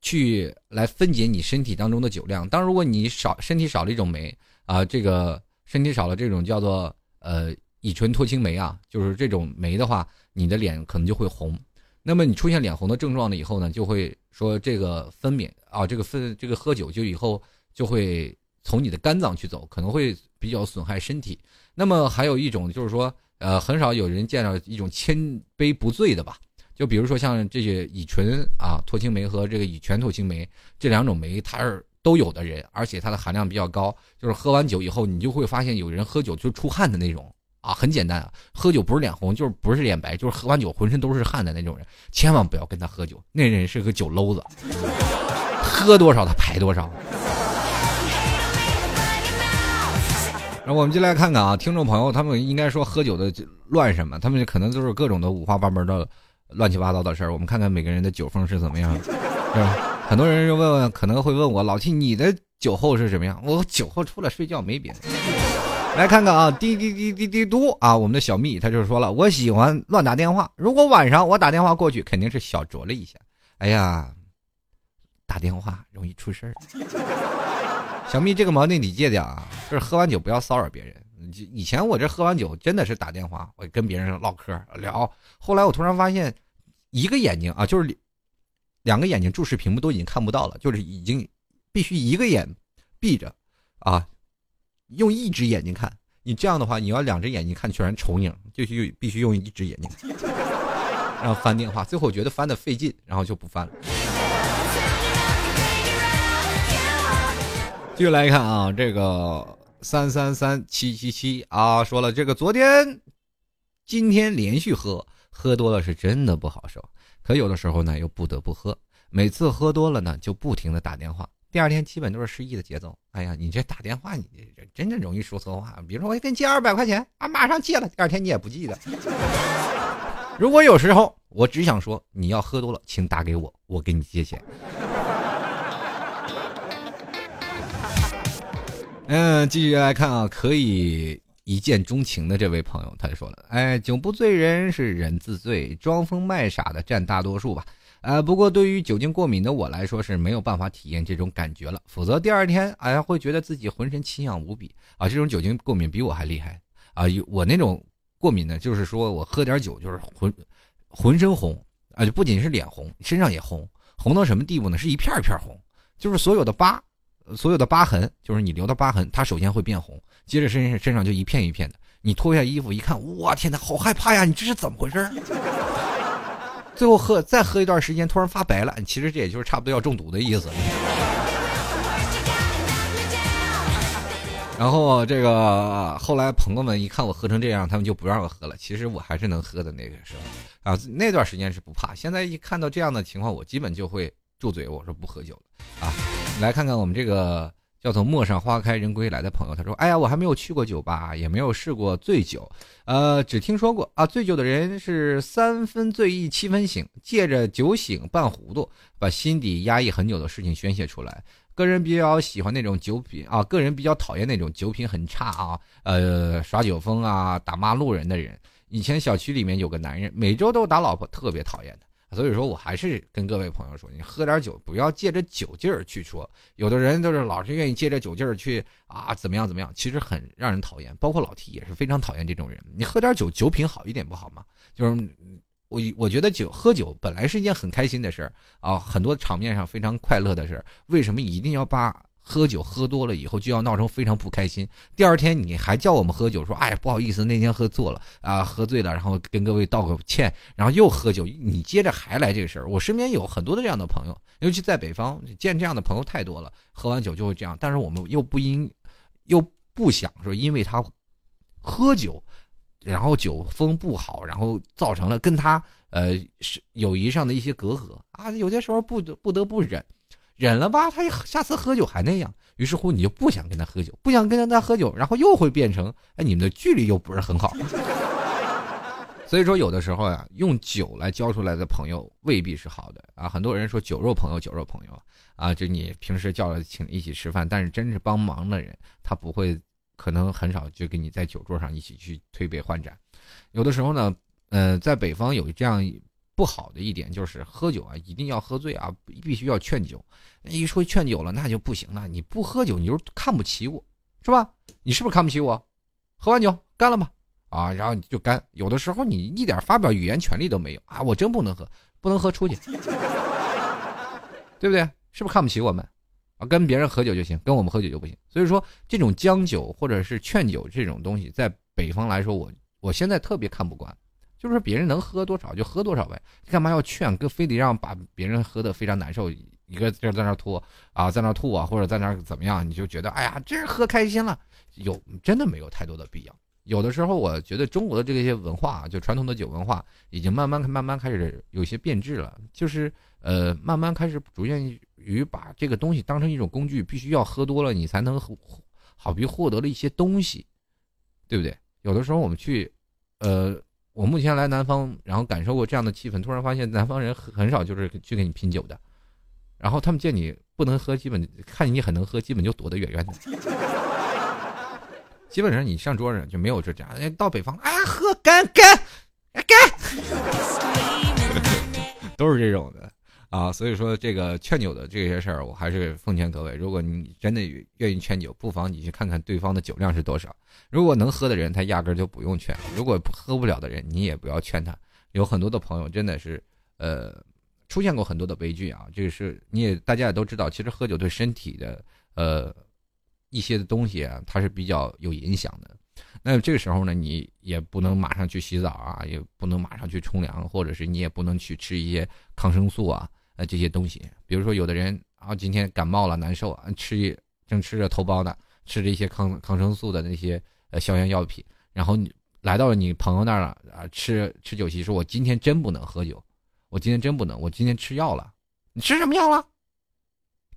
去来分解你身体当中的酒量。当如果你少身体少了一种酶啊，这个身体少了这种叫做呃乙醇脱氢酶啊，就是这种酶的话，你的脸可能就会红。那么你出现脸红的症状了以后呢，就会说这个分娩啊，这个分这个喝酒就以后就会从你的肝脏去走，可能会比较损害身体。那么还有一种就是说，呃，很少有人见到一种千杯不醉的吧？就比如说像这些乙醇啊脱氢酶和这个乙醛脱氢酶这两种酶，它是都有的人，而且它的含量比较高。就是喝完酒以后，你就会发现有人喝酒就出汗的那种。啊，很简单啊，喝酒不是脸红，就是不是脸白，就是喝完酒浑身都是汗的那种人，千万不要跟他喝酒，那人是个酒篓子，喝多少他排多少。那我们就来看看啊，听众朋友，他们应该说喝酒的乱什么？他们可能都是各种的五花八门的乱七八糟的事儿。我们看看每个人的酒风是怎么样的，是吧？很多人就问问，可能会问我老七，你的酒后是什么样？我酒后除了睡觉没别的。来看看啊，滴滴滴滴滴嘟啊！我们的小蜜他就说了，我喜欢乱打电话。如果晚上我打电话过去，肯定是小酌了一下。哎呀，打电话容易出事儿。小蜜这个毛病你戒掉啊，就是喝完酒不要骚扰别人。以前我这喝完酒真的是打电话，我跟别人唠嗑聊。后来我突然发现，一个眼睛啊，就是两个眼睛注视屏幕都已经看不到了，就是已经必须一个眼闭着啊。用一只眼睛看，你这样的话，你要两只眼睛看全是重影，就需必须用一只眼睛，[laughs] 然后翻电话。最后觉得翻的费劲，然后就不翻了。继续来看啊，这个三三三七七七啊，说了这个昨天、今天连续喝，喝多了是真的不好受，可有的时候呢又不得不喝，每次喝多了呢就不停的打电话。第二天基本都是失忆的节奏。哎呀，你这打电话，你这真的容易说错话。比如说，我给你借二百块钱啊，马上借了。第二天你也不记得。如果有时候我只想说，你要喝多了，请打给我，我给你借钱。嗯，继续来看啊，可以一见钟情的这位朋友，他就说了：“哎，酒不醉人是人自醉，装疯卖傻的占大多数吧。”呃，不过对于酒精过敏的我来说是没有办法体验这种感觉了，否则第二天哎呀会觉得自己浑身奇痒无比啊！这种酒精过敏比我还厉害啊！我那种过敏呢，就是说我喝点酒就是浑浑身红啊，就不仅是脸红，身上也红，红到什么地步呢？是一片一片红，就是所有的疤，所有的疤痕，就是你留的疤痕，它首先会变红，接着身上身上就一片一片的。你脱下衣服一看，我天哪，好害怕呀！你这是怎么回事？最后喝再喝一段时间，突然发白了。其实这也就是差不多要中毒的意思。然后这个后来朋友们一看我喝成这样，他们就不让我喝了。其实我还是能喝的那个时候啊，那段时间是不怕。现在一看到这样的情况，我基本就会住嘴，我说不喝酒了啊。来看看我们这个。叫做“陌上花开，人归来”的朋友，他说：“哎呀，我还没有去过酒吧，也没有试过醉酒，呃，只听说过啊，醉酒的人是三分醉意，七分醒，借着酒醒扮糊涂，把心底压抑很久的事情宣泄出来。个人比较喜欢那种酒品啊，个人比较讨厌那种酒品很差啊，呃，耍酒疯啊，打骂路人的人。以前小区里面有个男人，每周都打老婆，特别讨厌的。”所以说我还是跟各位朋友说，你喝点酒，不要借着酒劲儿去说。有的人就是老是愿意借着酒劲儿去啊，怎么样怎么样，其实很让人讨厌。包括老提也是非常讨厌这种人。你喝点酒，酒品好一点不好吗？就是我我觉得酒喝酒本来是一件很开心的事儿啊，很多场面上非常快乐的事，为什么一定要把？喝酒喝多了以后就要闹成非常不开心，第二天你还叫我们喝酒，说哎不好意思那天喝错了啊喝醉了，然后跟各位道个歉，然后又喝酒，你接着还来这个事儿。我身边有很多的这样的朋友，尤其在北方见这样的朋友太多了，喝完酒就会这样。但是我们又不应又不想说，因为他喝酒，然后酒风不好，然后造成了跟他呃是友谊上的一些隔阂啊，有些时候不不得不忍。忍了吧，他下次喝酒还那样，于是乎你就不想跟他喝酒，不想跟他喝酒，然后又会变成，哎，你们的距离又不是很好。[laughs] 所以说，有的时候呀，用酒来交出来的朋友未必是好的啊。很多人说酒肉朋友，酒肉朋友啊，就你平时叫了请一起吃饭，但是真是帮忙的人，他不会可能很少就跟你在酒桌上一起去推杯换盏。有的时候呢，呃，在北方有这样不好的一点，就是喝酒啊，一定要喝醉啊，必须要劝酒。一说劝酒了，那就不行了。你不喝酒，你就看不起我，是吧？你是不是看不起我？喝完酒干了吧？啊，然后你就干。有的时候你一点发表语言权利都没有啊！我真不能喝，不能喝出去，对不对？是不是看不起我们？啊，跟别人喝酒就行，跟我们喝酒就不行。所以说，这种将酒或者是劝酒这种东西，在北方来说，我我现在特别看不惯。就是，别人能喝多少就喝多少呗，干嘛要劝？跟非得让把别人喝的非常难受，一个劲在那吐啊，在那吐啊，或者在那怎么样？你就觉得哎呀，这是喝开心了，有真的没有太多的必要。有的时候，我觉得中国的这些文化，就传统的酒文化，已经慢慢慢慢开始有些变质了，就是呃，慢慢开始逐渐于把这个东西当成一种工具，必须要喝多了你才能好比获得了一些东西，对不对？有的时候我们去，呃，我目前来南方，然后感受过这样的气氛，突然发现南方人很少就是去给你拼酒的，然后他们见你不能喝，基本看你很能喝，基本就躲得远远的。基本上你上桌上就没有这家，到北方啊喝干干干，都是这种的。啊。所以说这个劝酒的这些事儿，我还是奉劝各位，如果你真的愿意劝酒，不妨你去看看对方的酒量是多少。如果能喝的人，他压根就不用劝；如果喝不了的人，你也不要劝他。有很多的朋友真的是，呃，出现过很多的悲剧啊。这个是你也大家也都知道，其实喝酒对身体的呃。一些的东西啊，它是比较有影响的。那这个时候呢，你也不能马上去洗澡啊，也不能马上去冲凉，或者是你也不能去吃一些抗生素啊，呃这些东西。比如说，有的人啊，今天感冒了难受啊，吃一正吃着头孢呢，吃着一些抗抗生素的那些呃消炎药品，然后你来到了你朋友那儿了啊，吃吃酒席，说我今天真不能喝酒，我今天真不能，我今天吃药了。你吃什么药了？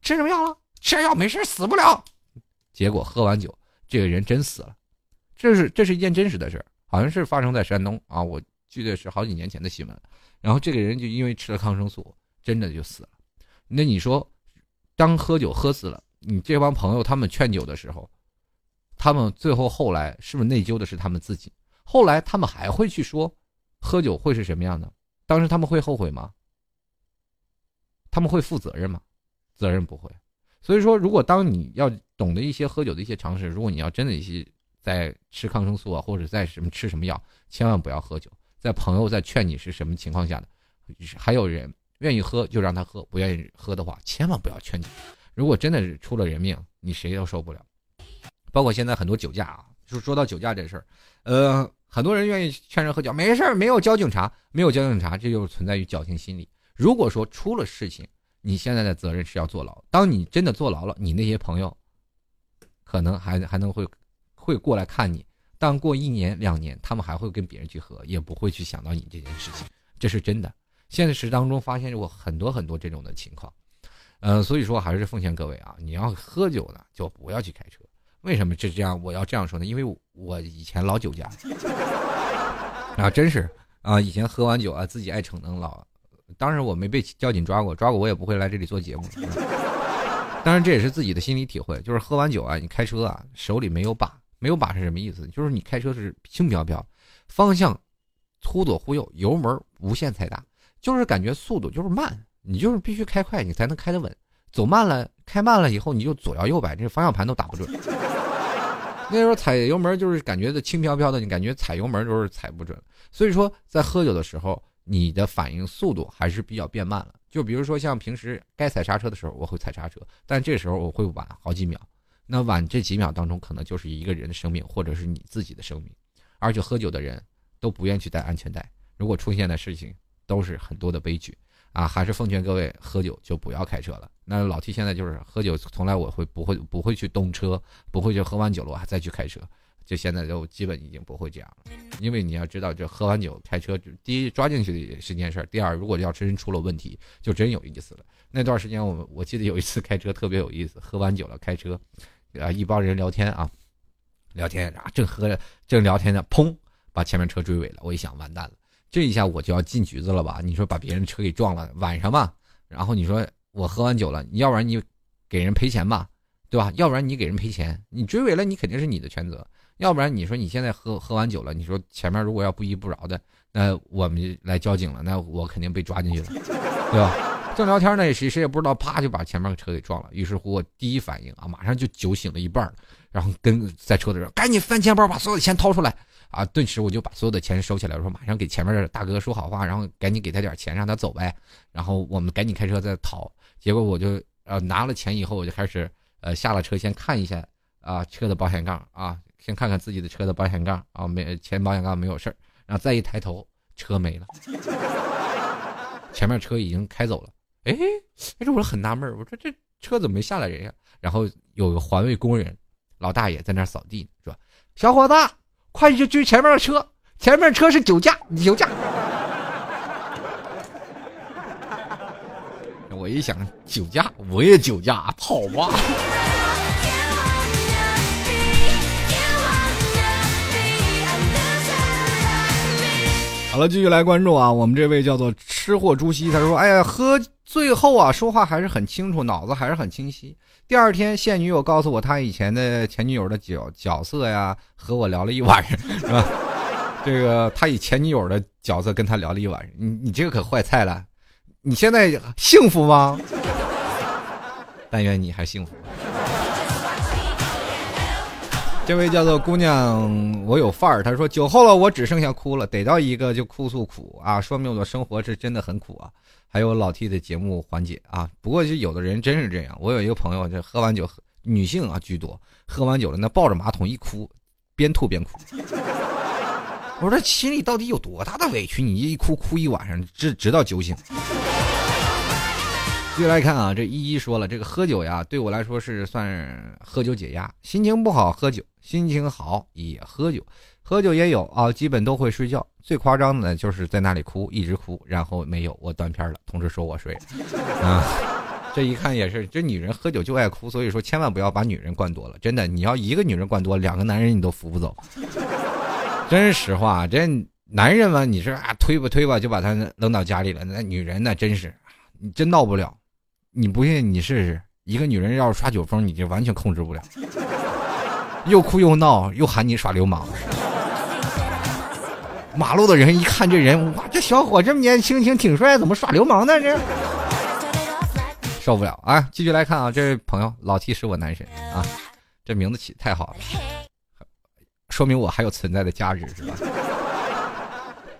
吃什么药了？吃药没事，死不了。结果喝完酒，这个人真死了，这是这是一件真实的事儿，好像是发生在山东啊，我记得是好几年前的新闻。然后这个人就因为吃了抗生素，真的就死了。那你说，当喝酒喝死了，你这帮朋友他们劝酒的时候，他们最后后来是不是内疚的是他们自己？后来他们还会去说，喝酒会是什么样的？当时他们会后悔吗？他们会负责任吗？责任不会。所以说，如果当你要懂得一些喝酒的一些常识，如果你要真的一些在吃抗生素啊，或者在什么吃什么药，千万不要喝酒。在朋友在劝你是什么情况下的，还有人愿意喝就让他喝，不愿意喝的话，千万不要劝你。如果真的是出了人命，你谁都受不了。包括现在很多酒驾啊，就说到酒驾这事儿，呃，很多人愿意劝人喝酒，没事儿，没有交警查，没有交警查，这就是存在于侥幸心理。如果说出了事情，你现在的责任是要坐牢。当你真的坐牢了，你那些朋友，可能还还能会会过来看你。但过一年两年，他们还会跟别人去喝，也不会去想到你这件事情。这是真的。现实当中发现过很多很多这种的情况。呃，所以说还是奉劝各位啊，你要喝酒呢，就不要去开车。为什么是这样？我要这样说呢？因为我以前老酒驾 [laughs] 啊，真是啊，以前喝完酒啊，自己爱逞能老。当然我没被交警抓过，抓过我也不会来这里做节目。[laughs] 当然这也是自己的心理体会，就是喝完酒啊，你开车啊，手里没有把，没有把是什么意思？就是你开车是轻飘飘，方向忽左忽右，油门无限踩大，就是感觉速度就是慢，你就是必须开快，你才能开得稳。走慢了，开慢了以后，你就左摇右摆，这方向盘都打不准。[laughs] 那时候踩油门就是感觉的轻飘飘的，你感觉踩油门都是踩不准。所以说在喝酒的时候。你的反应速度还是比较变慢了，就比如说像平时该踩刹车的时候，我会踩刹车，但这时候我会晚好几秒。那晚这几秒当中，可能就是一个人的生命，或者是你自己的生命。而且喝酒的人都不愿去带安全带，如果出现的事情都是很多的悲剧啊！还是奉劝各位，喝酒就不要开车了。那老 T 现在就是喝酒，从来我会不会不会去动车，不会就喝完酒了我还再去开车。就现在就基本已经不会这样了，因为你要知道，就喝完酒开车，第一抓进去是件事儿，第二如果要真出了问题，就真有意思了。那段时间我我记得有一次开车特别有意思，喝完酒了开车，啊一帮人聊天啊，聊天啊正喝着正聊天呢，砰把前面车追尾了。我一想完蛋了，这一下我就要进局子了吧？你说把别人车给撞了，晚上嘛，然后你说我喝完酒了，要不然你给人赔钱吧？对吧？要不然你给人赔钱，你追尾了，你肯定是你的全责。要不然你说你现在喝喝完酒了，你说前面如果要不依不饶的，那我们来交警了，那我肯定被抓进去了，对吧？正聊天呢，谁谁也不知道，啪就把前面的车给撞了。于是乎，我第一反应啊，马上就酒醒了一半然后跟在车的人赶紧翻钱包，把所有的钱掏出来啊！顿时我就把所有的钱收起来，我说马上给前面的大哥说好话，然后赶紧给他点钱，让他走呗。然后我们赶紧开车再逃。结果我就呃拿了钱以后，我就开始呃下了车，先看一下啊车的保险杠啊，先看看自己的车的保险杠啊，没前保险杠没有事儿。然后再一抬头，车没了，[laughs] 前面车已经开走了。哎，这我很纳闷我说这车怎么没下来人呀？然后有个环卫工人。老大爷在那扫地，说：“小伙子，快去追前面的车，前面车是酒驾，酒驾。[laughs] ”我一想，酒驾，我也酒驾，跑吧。好了，继续来关注啊，我们这位叫做吃货朱熹，他说：“哎呀，喝最后啊，说话还是很清楚，脑子还是很清晰。”第二天，现女友告诉我，她以前的前女友的角角色呀，和我聊了一晚上，是吧？这个他以前女友的角色跟他聊了一晚上，你你这个可坏菜了，你现在幸福吗？但愿你还幸福。这位叫做姑娘，我有范儿。她说酒后了，我只剩下哭了，逮到一个就哭诉苦啊，说明我的生活是真的很苦啊。还有老 T 的节目环节啊，不过就有的人真是这样。我有一个朋友，就喝完酒，女性啊居多，喝完酒了，那抱着马桶一哭，边吐边哭。我说心里到底有多大的委屈？你一哭哭一晚上，直直到酒醒。继续来看啊，这依依说了，这个喝酒呀，对我来说是算喝酒解压，心情不好喝酒，心情好也喝酒。喝酒也有啊，基本都会睡觉。最夸张的就是在那里哭，一直哭，然后没有我断片了，同事说我睡了。[laughs] 啊，这一看也是，这女人喝酒就爱哭，所以说千万不要把女人灌多了。真的，你要一个女人灌多，两个男人你都扶不走。[laughs] 真实话，这男人嘛，你是啊推吧推吧就把他扔到家里了。那女人那真是，你真闹不了。你不信你试试，一个女人要是耍酒疯，你就完全控制不了，又哭又闹，又喊你耍流氓。马路的人一看这人，哇，这小伙这么年轻轻，挺帅，怎么耍流氓呢？这受不了啊！继续来看啊，这位朋友老 T 是我男神啊，这名字起太好了，说明我还有存在的价值是吧？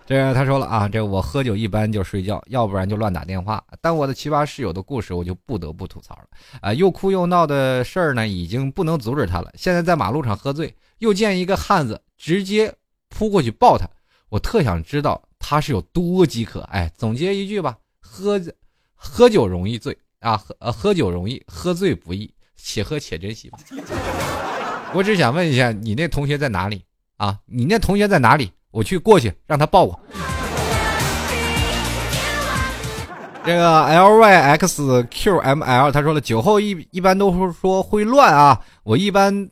这他说了啊，这我喝酒一般就睡觉，要不然就乱打电话。但我的奇葩室友的故事，我就不得不吐槽了啊！又哭又闹的事儿呢，已经不能阻止他了。现在在马路上喝醉，又见一个汉子，直接扑过去抱他。我特想知道他是有多饥渴。哎，总结一句吧，喝喝酒容易醉啊，喝喝酒容易，喝醉不易，且喝且珍惜吧。[laughs] 我只想问一下，你那同学在哪里啊？你那同学在哪里？我去过去让他抱我。[laughs] 这个 L Y X Q M L 他说了，酒后一一般都是说会乱啊，我一般。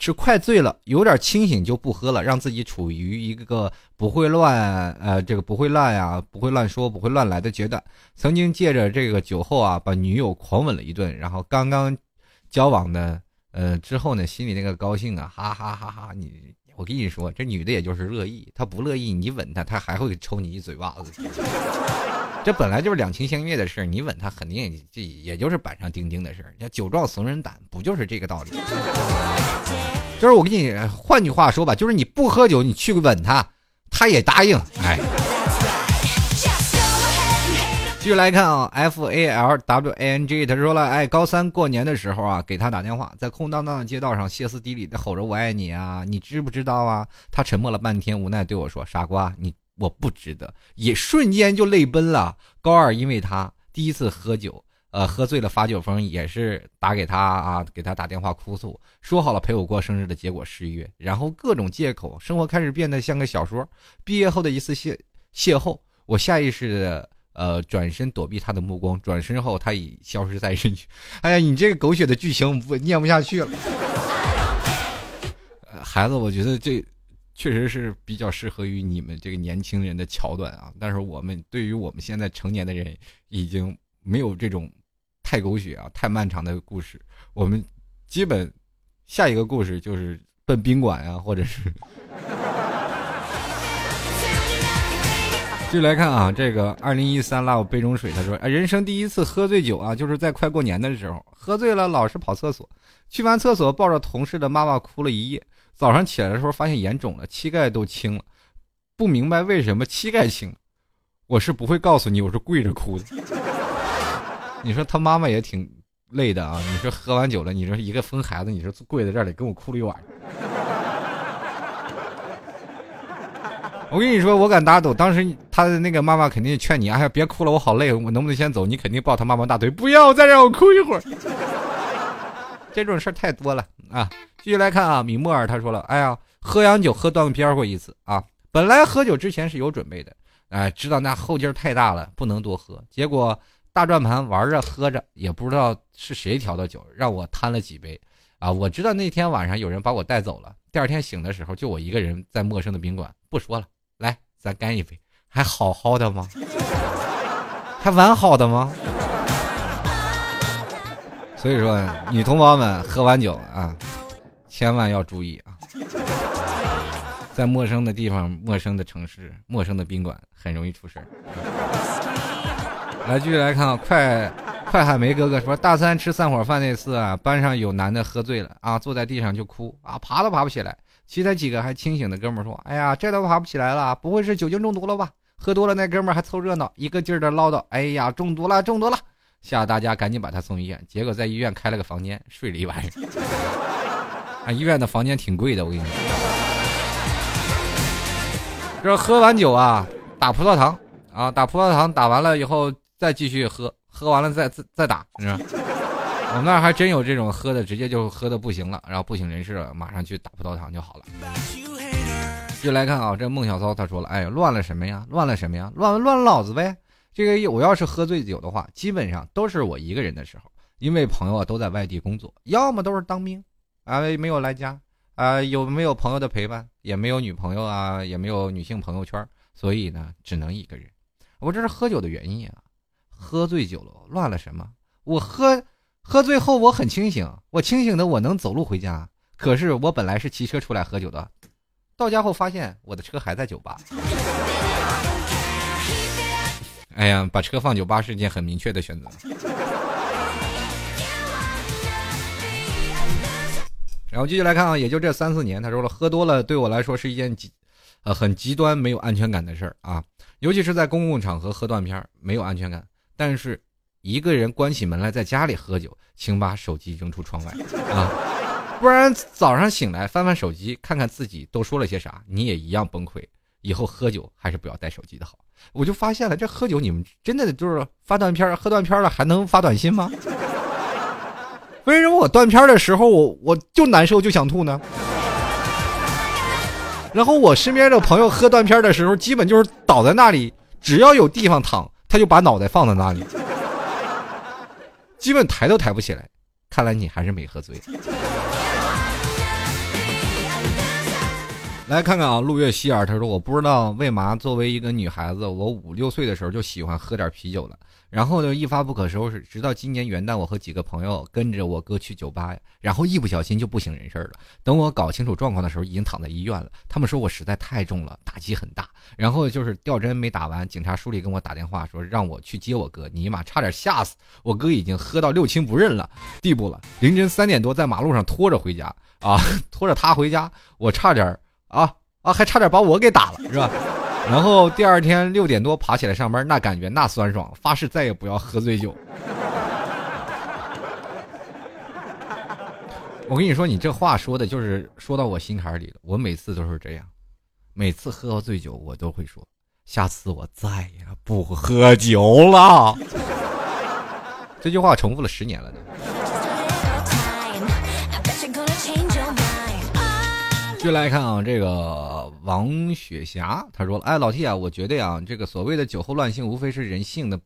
是快醉了，有点清醒就不喝了，让自己处于一个不会乱，呃，这个不会乱呀，不会乱说，不会乱来的阶段。曾经借着这个酒后啊，把女友狂吻了一顿，然后刚刚交往的，呃，之后呢，心里那个高兴啊，哈哈哈哈！你，我跟你说，这女的也就是乐意，她不乐意，你吻她，她还会抽你一嘴巴子。[laughs] 这本来就是两情相悦的事你吻她肯定这也就是板上钉钉的事儿。酒壮怂人胆，不就是这个道理？[laughs] 就是我跟你换句话说吧，就是你不喝酒，你去吻她，她也答应。哎，继续来看啊，F A L W A N G，他说了，哎，高三过年的时候啊，给他打电话，在空荡荡的街道上歇斯底里的吼着“我爱你啊”，你知不知道啊？他沉默了半天，无奈对我说：“傻瓜，你我不值得。”也瞬间就泪奔了。高二因为他第一次喝酒。呃，喝醉了发酒疯，也是打给他啊，给他打电话哭诉，说好了陪我过生日的结果失约，然后各种借口，生活开始变得像个小说。毕业后的一次邂邂逅，我下意识的呃转身躲避他的目光，转身后他已消失在人群。哎呀，你这个狗血的剧情我念不下去了。孩子，我觉得这确实是比较适合于你们这个年轻人的桥段啊，但是我们对于我们现在成年的人已经没有这种。太狗血啊！太漫长的故事，我们基本下一个故事就是奔宾馆呀，或者是。继续来看啊，这个二零一三拉我杯中水，他说，人生第一次喝醉酒啊，就是在快过年的时候，喝醉了老是跑厕所，去完厕所抱着同事的妈妈哭了一夜，早上起来的时候发现眼肿了，膝盖都青了，不明白为什么膝盖青，我是不会告诉你，我是跪着哭的。[laughs] 你说他妈妈也挺累的啊，你说喝完酒了，你说一个疯孩子，你说跪在这里跟我哭了一晚上。[laughs] 我跟你说，我敢打赌，当时他的那个妈妈肯定劝你，哎呀，别哭了，我好累，我能不能先走？你肯定抱他妈妈大腿，不要再让我哭一会儿。[laughs] 这种事儿太多了啊！继续来看啊，米莫尔他说了，哎呀，喝洋酒喝断片过一次啊。本来喝酒之前是有准备的，哎，知道那后劲儿太大了，不能多喝。结果大转盘玩着喝着，也不知道是谁调的酒，让我贪了几杯啊。我知道那天晚上有人把我带走了，第二天醒的时候就我一个人在陌生的宾馆。不说了。咱干一杯，还好好的吗？[laughs] 还完好的吗？[laughs] 所以说，女同胞们喝完酒啊，千万要注意啊，在陌生的地方、陌生的城市、陌生的宾馆，很容易出事来，继续来看，快快喊梅哥哥说，大三吃散伙饭那次啊，班上有男的喝醉了啊，坐在地上就哭啊，爬都爬不起来。其他几个还清醒的哥们说：“哎呀，这都爬不起来了，不会是酒精中毒了吧？喝多了那哥们还凑热闹，一个劲儿的唠叨：‘哎呀，中毒了，中毒了！’吓得大家赶紧把他送医院。结果在医院开了个房间，睡了一晚上。[laughs] 啊，医院的房间挺贵的，我跟你说。这喝完酒啊，打葡萄糖啊，打葡萄糖，打完了以后再继续喝，喝完了再再打，你知道。”我们那儿还真有这种喝的，直接就喝的不行了，然后不省人事了，马上去打葡萄糖就好了。就来看啊，这孟小骚他说了，哎，乱了什么呀？乱了什么呀？乱乱老子呗！这个我要是喝醉酒的话，基本上都是我一个人的时候，因为朋友啊都在外地工作，要么都是当兵，啊没有来家，啊有没有朋友的陪伴，也没有女朋友啊，也没有女性朋友圈，所以呢，只能一个人。我这是喝酒的原因啊，喝醉酒了，乱了什么？我喝。喝醉后我很清醒，我清醒的我能走路回家。可是我本来是骑车出来喝酒的，到家后发现我的车还在酒吧。哎呀，把车放酒吧是一件很明确的选择。然后继续来看啊，也就这三四年，他说了，喝多了对我来说是一件极，呃，很极端没有安全感的事儿啊，尤其是在公共场合喝断片没有安全感。但是。一个人关起门来在家里喝酒，请把手机扔出窗外啊！不然早上醒来翻翻手机，看看自己都说了些啥，你也一样崩溃。以后喝酒还是不要带手机的好。我就发现了，这喝酒你们真的就是发断片喝断片了还能发短信吗？为什么我断片的时候我我就难受就想吐呢？然后我身边的朋友喝断片的时候，基本就是倒在那里，只要有地方躺，他就把脑袋放在那里。基本抬都抬不起来，看来你还是没喝醉。[laughs] 来看看啊，陆月希尔，他说：“我不知道为嘛，作为一个女孩子，我五六岁的时候就喜欢喝点啤酒了。”然后呢，一发不可收拾，直到今年元旦，我和几个朋友跟着我哥去酒吧，然后一不小心就不省人事了。等我搞清楚状况的时候，已经躺在医院了。他们说我实在太重了，打击很大。然后就是吊针没打完，警察叔里跟我打电话说让我去接我哥，尼玛差点吓死我哥，已经喝到六亲不认了地步了。凌晨三点多在马路上拖着回家啊，[laughs] 拖着他回家，我差点啊啊，还差点把我给打了，是吧？然后第二天六点多爬起来上班，那感觉那酸爽，发誓再也不要喝醉酒。我跟你说，你这话说的就是说到我心坎里了。我每次都是这样，每次喝醉酒，我都会说，下次我再也不喝酒了。[laughs] 这句话重复了十年了呢。就来看啊，这个王雪霞，他说：“哎，老 T 啊，我觉得呀，这个所谓的酒后乱性，无非是人性的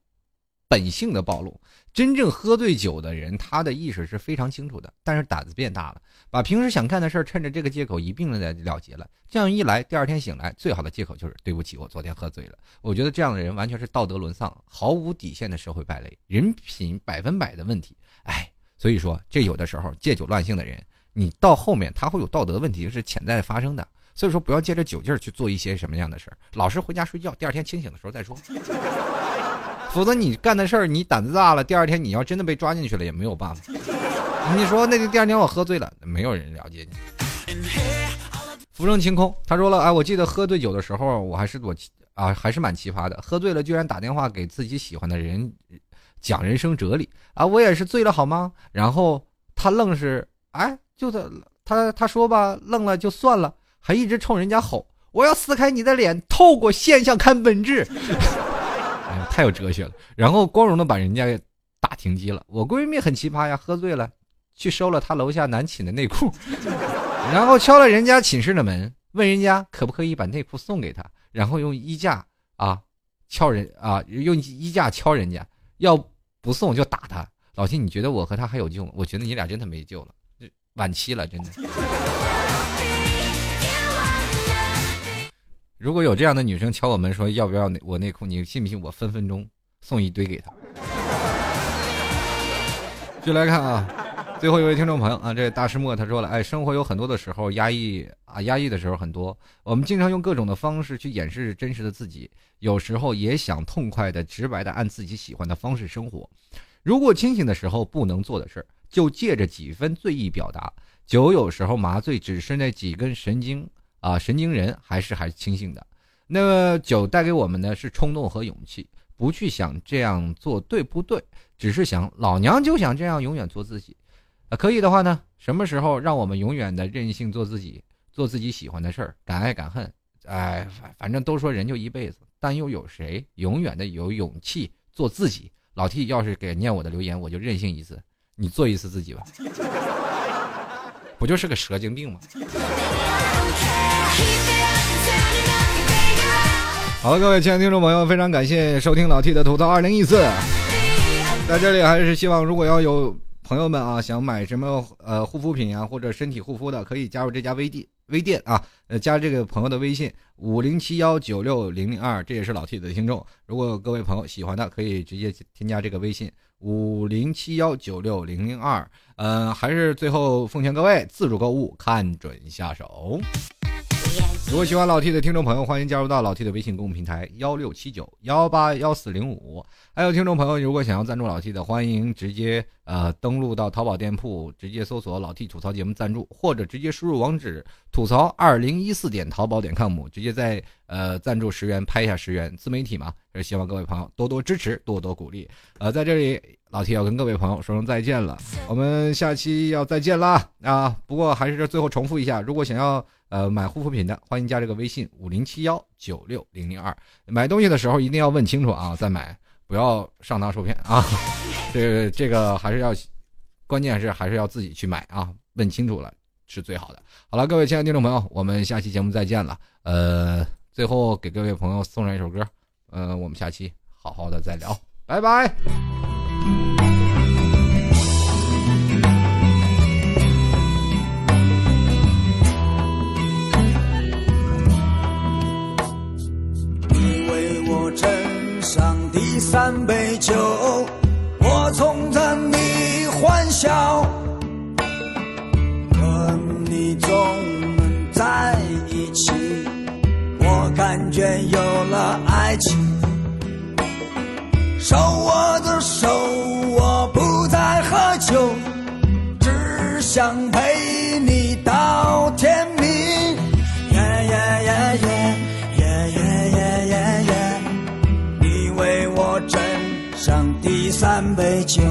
本性的暴露。真正喝醉酒的人，他的意识是非常清楚的，但是胆子变大了，把平时想干的事儿，趁着这个借口一并的了结了。这样一来，第二天醒来，最好的借口就是对不起，我昨天喝醉了。我觉得这样的人完全是道德沦丧，毫无底线的社会败类，人品百分百的问题。哎。”所以说，这有的时候借酒乱性的人，你到后面他会有道德问题是潜在发生的。所以说，不要借着酒劲儿去做一些什么样的事儿，老实回家睡觉，第二天清醒的时候再说。[laughs] 否则你干的事儿，你胆子大了，第二天你要真的被抓进去了，也没有办法。你说那个第二天我喝醉了，没有人了解你。浮生清空，他说了，哎，我记得喝醉酒的时候，我还是我啊，还是蛮奇葩的。喝醉了居然打电话给自己喜欢的人讲人生哲理啊！我也是醉了好吗？然后他愣是，哎，就他他他说吧，愣了就算了。还一直冲人家吼：“我要撕开你的脸，透过现象看本质。[laughs] ”哎呀，太有哲学了。然后光荣的把人家给打停机了。我闺蜜很奇葩呀，喝醉了去收了她楼下男寝的内裤，[laughs] 然后敲了人家寝室的门，问人家可不可以把内裤送给她，然后用衣架啊敲人啊，用衣架敲人家，要不送就打他。老秦，你觉得我和他还有救吗？我觉得你俩真的没救了，晚期了，真的。[laughs] 如果有这样的女生敲我门说要不要我内裤，你信不信我分分钟送一堆给她？继续来看啊，最后一位听众朋友啊，这大师墨他说了，哎，生活有很多的时候压抑啊，压抑的时候很多，我们经常用各种的方式去掩饰真实的自己，有时候也想痛快的、直白的按自己喜欢的方式生活。如果清醒的时候不能做的事儿，就借着几分醉意表达。酒有时候麻醉只是那几根神经。啊，神经人还是还清醒的。那么酒带给我们的是冲动和勇气，不去想这样做对不对，只是想老娘就想这样永远做自己。啊，可以的话呢，什么时候让我们永远的任性做自己，做自己喜欢的事儿，敢爱敢恨。哎，反反正都说人就一辈子，但又有谁永远的有勇气做自己？老 T 要是给念我的留言，我就任性一次，你做一次自己吧。不就是个蛇精病吗？好了，各位亲爱的听众朋友，非常感谢收听老 T 的吐槽二零一四。在这里还是希望，如果要有朋友们啊想买什么呃护肤品啊或者身体护肤的，可以加入这家微店微店啊，呃加这个朋友的微信五零七幺九六零零二，这也是老 T 的听众。如果各位朋友喜欢的，可以直接添加这个微信五零七幺九六零零二。嗯，还是最后奉劝各位自主购物，看准下手。如果喜欢老 T 的听众朋友，欢迎加入到老 T 的微信公众平台幺六七九幺八幺四零五。还有听众朋友，如果想要赞助老 T 的，欢迎直接呃登录到淘宝店铺，直接搜索老 T 吐槽节目赞助，或者直接输入网址吐槽二零一四点淘宝点 com，直接在呃赞助十元拍一下十元，自媒体嘛，也希望各位朋友多多支持，多多鼓励。呃，在这里老铁要跟各位朋友说声再见了，我们下期要再见啦啊！不过还是最后重复一下，如果想要。呃，买护肤品的欢迎加这个微信五零七幺九六零零二。买东西的时候一定要问清楚啊，再买，不要上当受骗啊。[laughs] 这个这个还是要，关键是还是要自己去买啊，问清楚了是最好的。好了，各位亲爱的听众朋友，我们下期节目再见了。呃，最后给各位朋友送上一首歌，呃，我们下期好好的再聊，拜拜。你为我斟上第三杯酒，我从着你欢笑，和你总能在一起，我感觉有了爱情。手握着手，想陪你到天明耶耶耶耶耶耶耶耶耶你为我斟上第三杯酒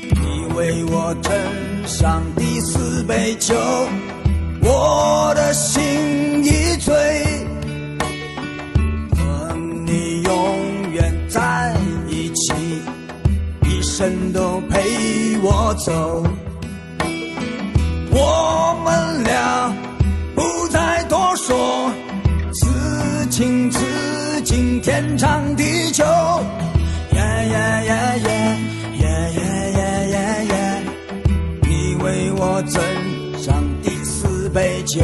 你为我斟上第四杯酒我的心。生都陪我走，我们俩不再多说，此情此。景天长地久，耶耶耶耶耶耶耶耶耶，你为我斟上第四杯酒，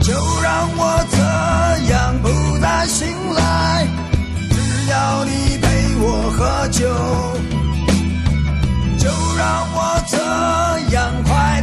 就让我这样不再醒来，只要你。我喝酒就让我这样快